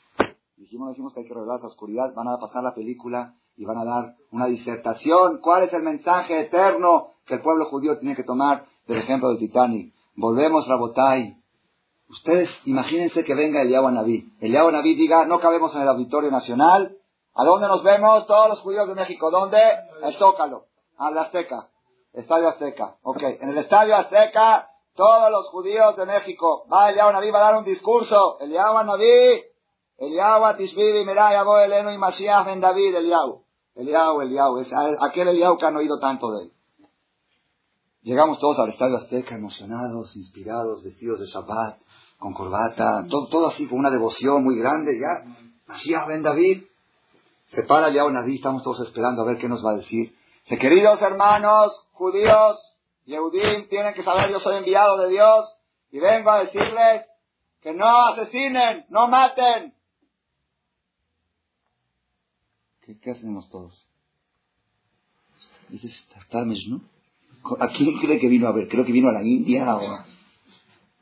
Dijimos, dijimos que hay que revelar la oscuridad, van a pasar la película y van a dar una disertación. ¿Cuál es el mensaje eterno que el pueblo judío tiene que tomar del ejemplo del Titanic? Volvemos a Botay. Ustedes imagínense que venga el Naví. El Naví diga, no cabemos en el Auditorio Nacional. ¿A dónde nos vemos? Todos los judíos de México. ¿Dónde? El Zócalo. A la Azteca. Estadio Azteca. Ok. En el Estadio Azteca todos los judíos de México, va Eliyahu Naví, va a dar un discurso, Eliyahu Naví, Eliyahu Tishbibi, Mirai, Abo Eleno y Mashiach Ben David, Eliyahu, Eliyahu, Eliyahu, es aquel Eliyahu que han oído tanto de él. Llegamos todos al Estadio Azteca, emocionados, inspirados, vestidos de Shabbat, con corbata, todo, así con una devoción muy grande, ya, Mashiach Ben David, se para Eliyahu Naví, estamos todos esperando a ver qué nos va a decir. Dice, queridos hermanos judíos, Yehudim tienen que saber, yo soy enviado de Dios y vengo a decirles que no asesinen, no maten. ¿Qué, hacemos todos? Dices, ¿no? ¿A quién cree que vino a ver? Creo que vino a la India o...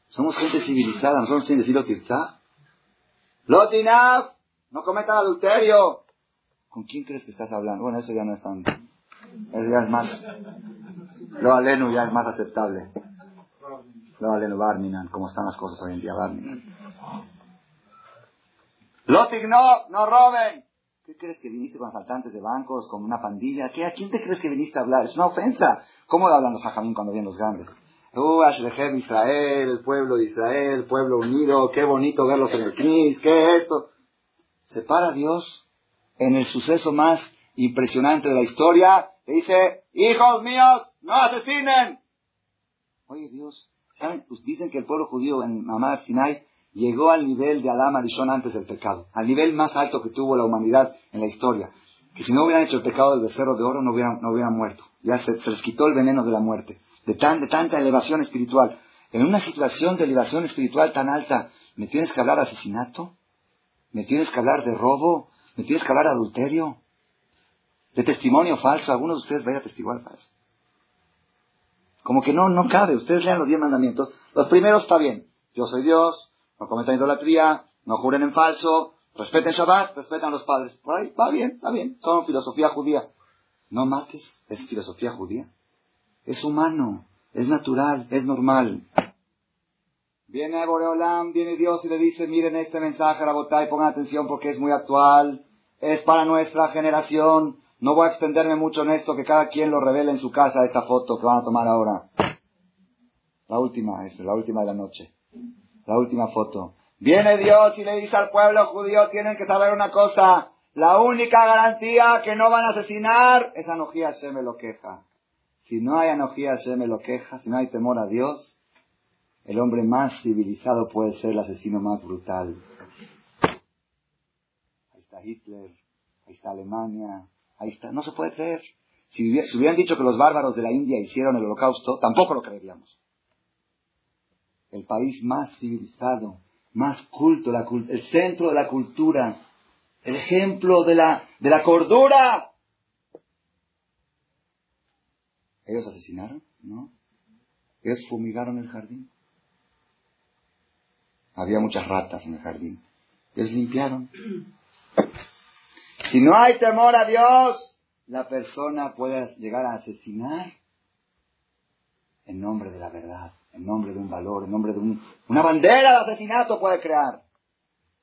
Somos gente civilizada, nosotros tienen que decirlo tirza. Lotinaf, no cometan adulterio. ¿Con quién crees que estás hablando? Bueno, eso ya no es tan... Eso ya es más... Lo alenu ya es más aceptable. Lo alenu Barminan, como están las cosas hoy en día, Barminan. Lotig no, no roben. ¿Qué crees que viniste con asaltantes de bancos, con una pandilla? ¿Qué, ¿A quién te crees que viniste a hablar? Es una ofensa. ¿Cómo hablan los hajamín cuando vienen los grandes? Uh, Ashlehem Israel, el pueblo de Israel, pueblo unido, qué bonito verlos en el Knis, ¿qué es esto? Se para Dios en el suceso más impresionante de la historia, le dice, hijos míos, no asesinen. Oye Dios, ¿saben? Pues dicen que el pueblo judío en Mamad Sinai llegó al nivel de Adán Arishon antes del pecado, al nivel más alto que tuvo la humanidad en la historia. Que si no hubieran hecho el pecado del becerro de oro, no hubieran, no hubieran muerto. Ya se, les quitó el veneno de la muerte, de, tan, de tanta elevación espiritual. En una situación de elevación espiritual tan alta, ¿me tienes que hablar de asesinato? ¿Me tienes que hablar de robo? ¿Me tienes que hablar de adulterio? ¿De testimonio falso? ¿Algunos de ustedes vayan a testiguar eso? Como que no, no cabe. Ustedes lean los diez mandamientos. Los primeros está bien. Yo soy Dios, no cometan idolatría, no juren en falso, respeten Shabbat, respeten a los padres. Por ahí, va bien, está bien. Son filosofía judía. No mates, es filosofía judía. Es humano, es natural, es normal. Viene Boreolam, viene Dios y le dice, miren este mensaje, y pongan atención porque es muy actual, es para nuestra generación, no voy a extenderme mucho en esto, que cada quien lo revele en su casa, esta foto que van a tomar ahora. La última, es la última de la noche. La última foto. Viene Dios y le dice al pueblo judío, tienen que saber una cosa. La única garantía que no van a asesinar es Anojía se me lo queja. Si no hay Anojía se me lo queja, si no hay temor a Dios, el hombre más civilizado puede ser el asesino más brutal. Ahí está Hitler, ahí está Alemania, ahí está. No se puede creer. Si, hubieran dicho que los bárbaros de la India hicieron el holocausto, tampoco lo creeríamos. El país más civilizado, más culto, el centro de la cultura, el ejemplo de la, de la cordura. ¿Ellos asesinaron? No. Ellos fumigaron el jardín. Había muchas ratas en el jardín. Ellos limpiaron. Si no hay temor a Dios, la persona puede llegar a asesinar en nombre de la verdad, en nombre de un valor, en nombre de una bandera de asesinato puede crear.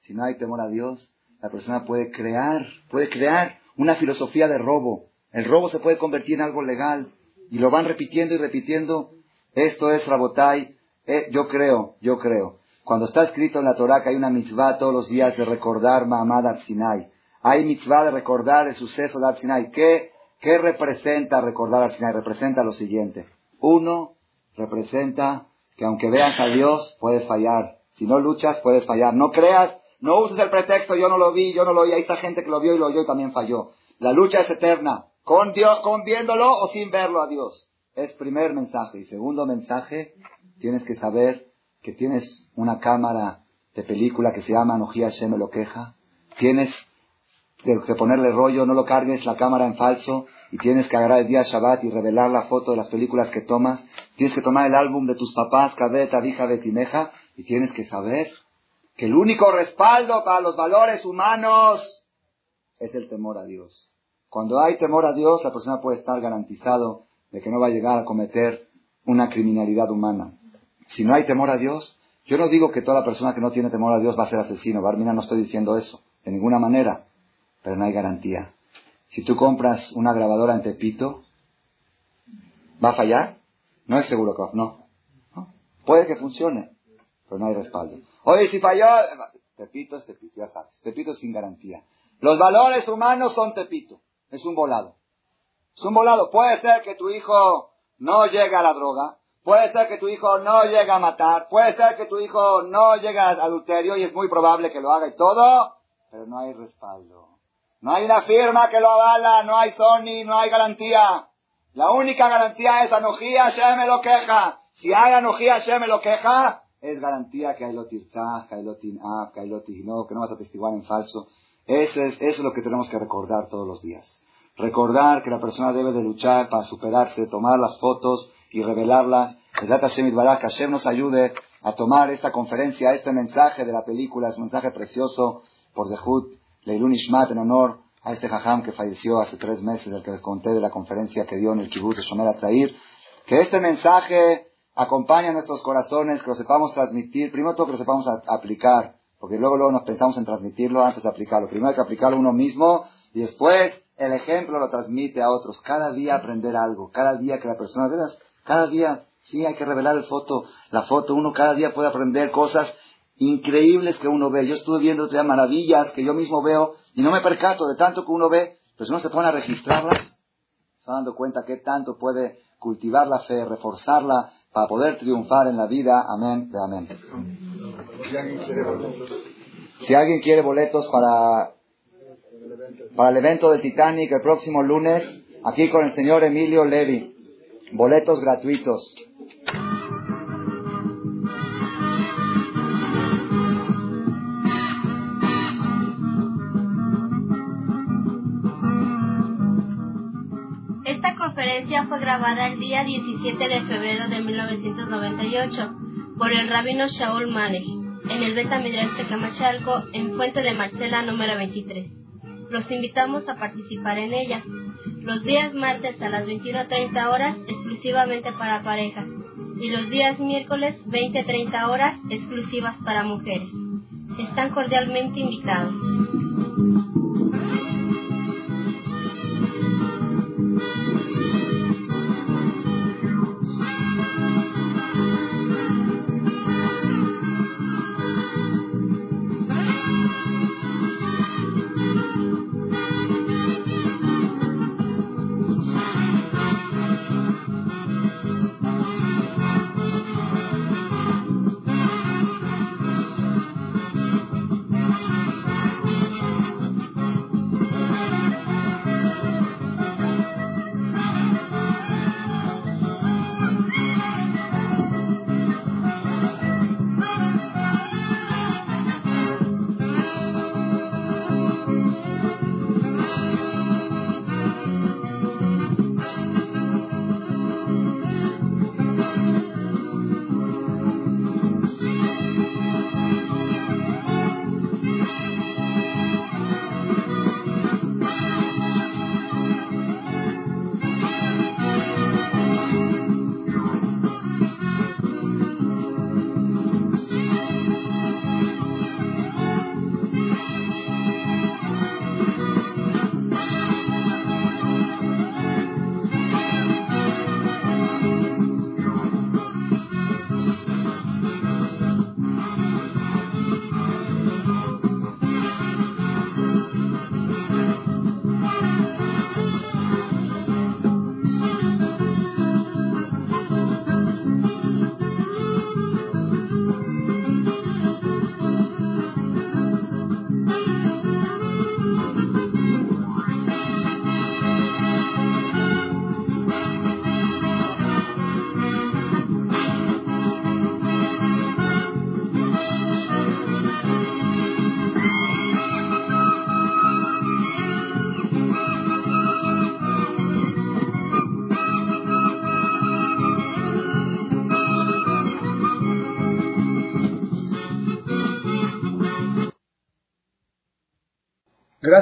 Si no hay temor a Dios, la persona puede crear, puede crear una filosofía de robo. El robo se puede convertir en algo legal y lo van repitiendo y repitiendo. Esto es Rabotai. Eh, yo creo, yo creo. Cuando está escrito en la Torah que hay una mitzvah todos los días de recordar Mahamad Arsinai. Hay mitzvah de recordar el suceso de Arsinai. ¿Qué, ¿Qué representa recordar Arsinai? Representa lo siguiente. Uno, representa que aunque veas a Dios, puedes fallar. Si no luchas, puedes fallar. No creas no uses el pretexto, yo no lo vi, yo no lo oí, hay esta gente que lo vio y lo oyó y también falló. La lucha es eterna, con, Dios, con viéndolo o sin verlo a Dios. Es primer mensaje. Y segundo mensaje, tienes que saber que tienes una cámara de película que se llama Nojía Shem lo queja. Tienes que ponerle rollo, no lo cargues la cámara en falso y tienes que agarrar el día Shabbat y revelar la foto de las películas que tomas. Tienes que tomar el álbum de tus papás, Kabet, Abija, Betimeja y tienes que saber que el único respaldo para los valores humanos es el temor a Dios. Cuando hay temor a Dios, la persona puede estar garantizado de que no va a llegar a cometer una criminalidad humana. Si no hay temor a Dios, yo no digo que toda persona que no tiene temor a Dios va a ser asesino. Barmina, no estoy diciendo eso, de ninguna manera, pero no hay garantía. Si tú compras una grabadora en Tepito, ¿va a fallar? No es seguro que no. ¿no? Puede que funcione, pero no hay respaldo. Oye, si falló, Tepito es Tepito, ya sabes. Tepito es sin garantía. Los valores humanos son Tepito. Es un volado. Es un volado. Puede ser que tu hijo no llegue a la droga. Puede ser que tu hijo no llegue a matar. Puede ser que tu hijo no llegue al adulterio y es muy probable que lo haga y todo. Pero no hay respaldo. No hay una firma que lo avala. No hay Sony. No hay garantía. La única garantía es Anojía, me lo queja. Si hay Anojía, me lo queja, es garantía que hay lotirzah, que hay lotinab, que hay no, que no vas a testiguar en falso. Eso es, eso es lo que tenemos que recordar todos los días. Recordar que la persona debe de luchar para superarse, tomar las fotos y revelarlas. Que Hashem nos ayude a tomar esta conferencia, este mensaje de la película, es un mensaje precioso por Zehut, Leilun Ishmat, en honor a este jajam que falleció hace tres meses, del que les conté de la conferencia que dio en el kibbutz de Shomer Atzair. Que este mensaje acompaña nuestros corazones, que lo sepamos transmitir, primero todo que lo sepamos aplicar, porque luego, luego nos pensamos en transmitirlo antes de aplicarlo. Primero hay que aplicarlo uno mismo y después el ejemplo lo transmite a otros. Cada día aprender algo, cada día que la persona, veas, cada día, sí, hay que revelar el foto, la foto, uno cada día puede aprender cosas increíbles que uno ve. Yo estuve viendo ya maravillas que yo mismo veo y no me percato de tanto que uno ve, pero si uno se pone a registrarlas, se va dando cuenta que tanto puede cultivar la fe, reforzarla, para poder triunfar en la vida. Amén, de amén. Si alguien quiere boletos para, para el evento del Titanic el próximo lunes, aquí con el señor Emilio Levy, boletos gratuitos. Conferencia fue grabada el día 17 de febrero de 1998 por el rabino Shaul Malek en el Beta Midrash de Camachalco en Fuente de Marcela número 23. Los invitamos a participar en ella. Los días martes a las 21.30 horas exclusivamente para parejas y los días miércoles 20.30 horas exclusivas para mujeres. Están cordialmente invitados.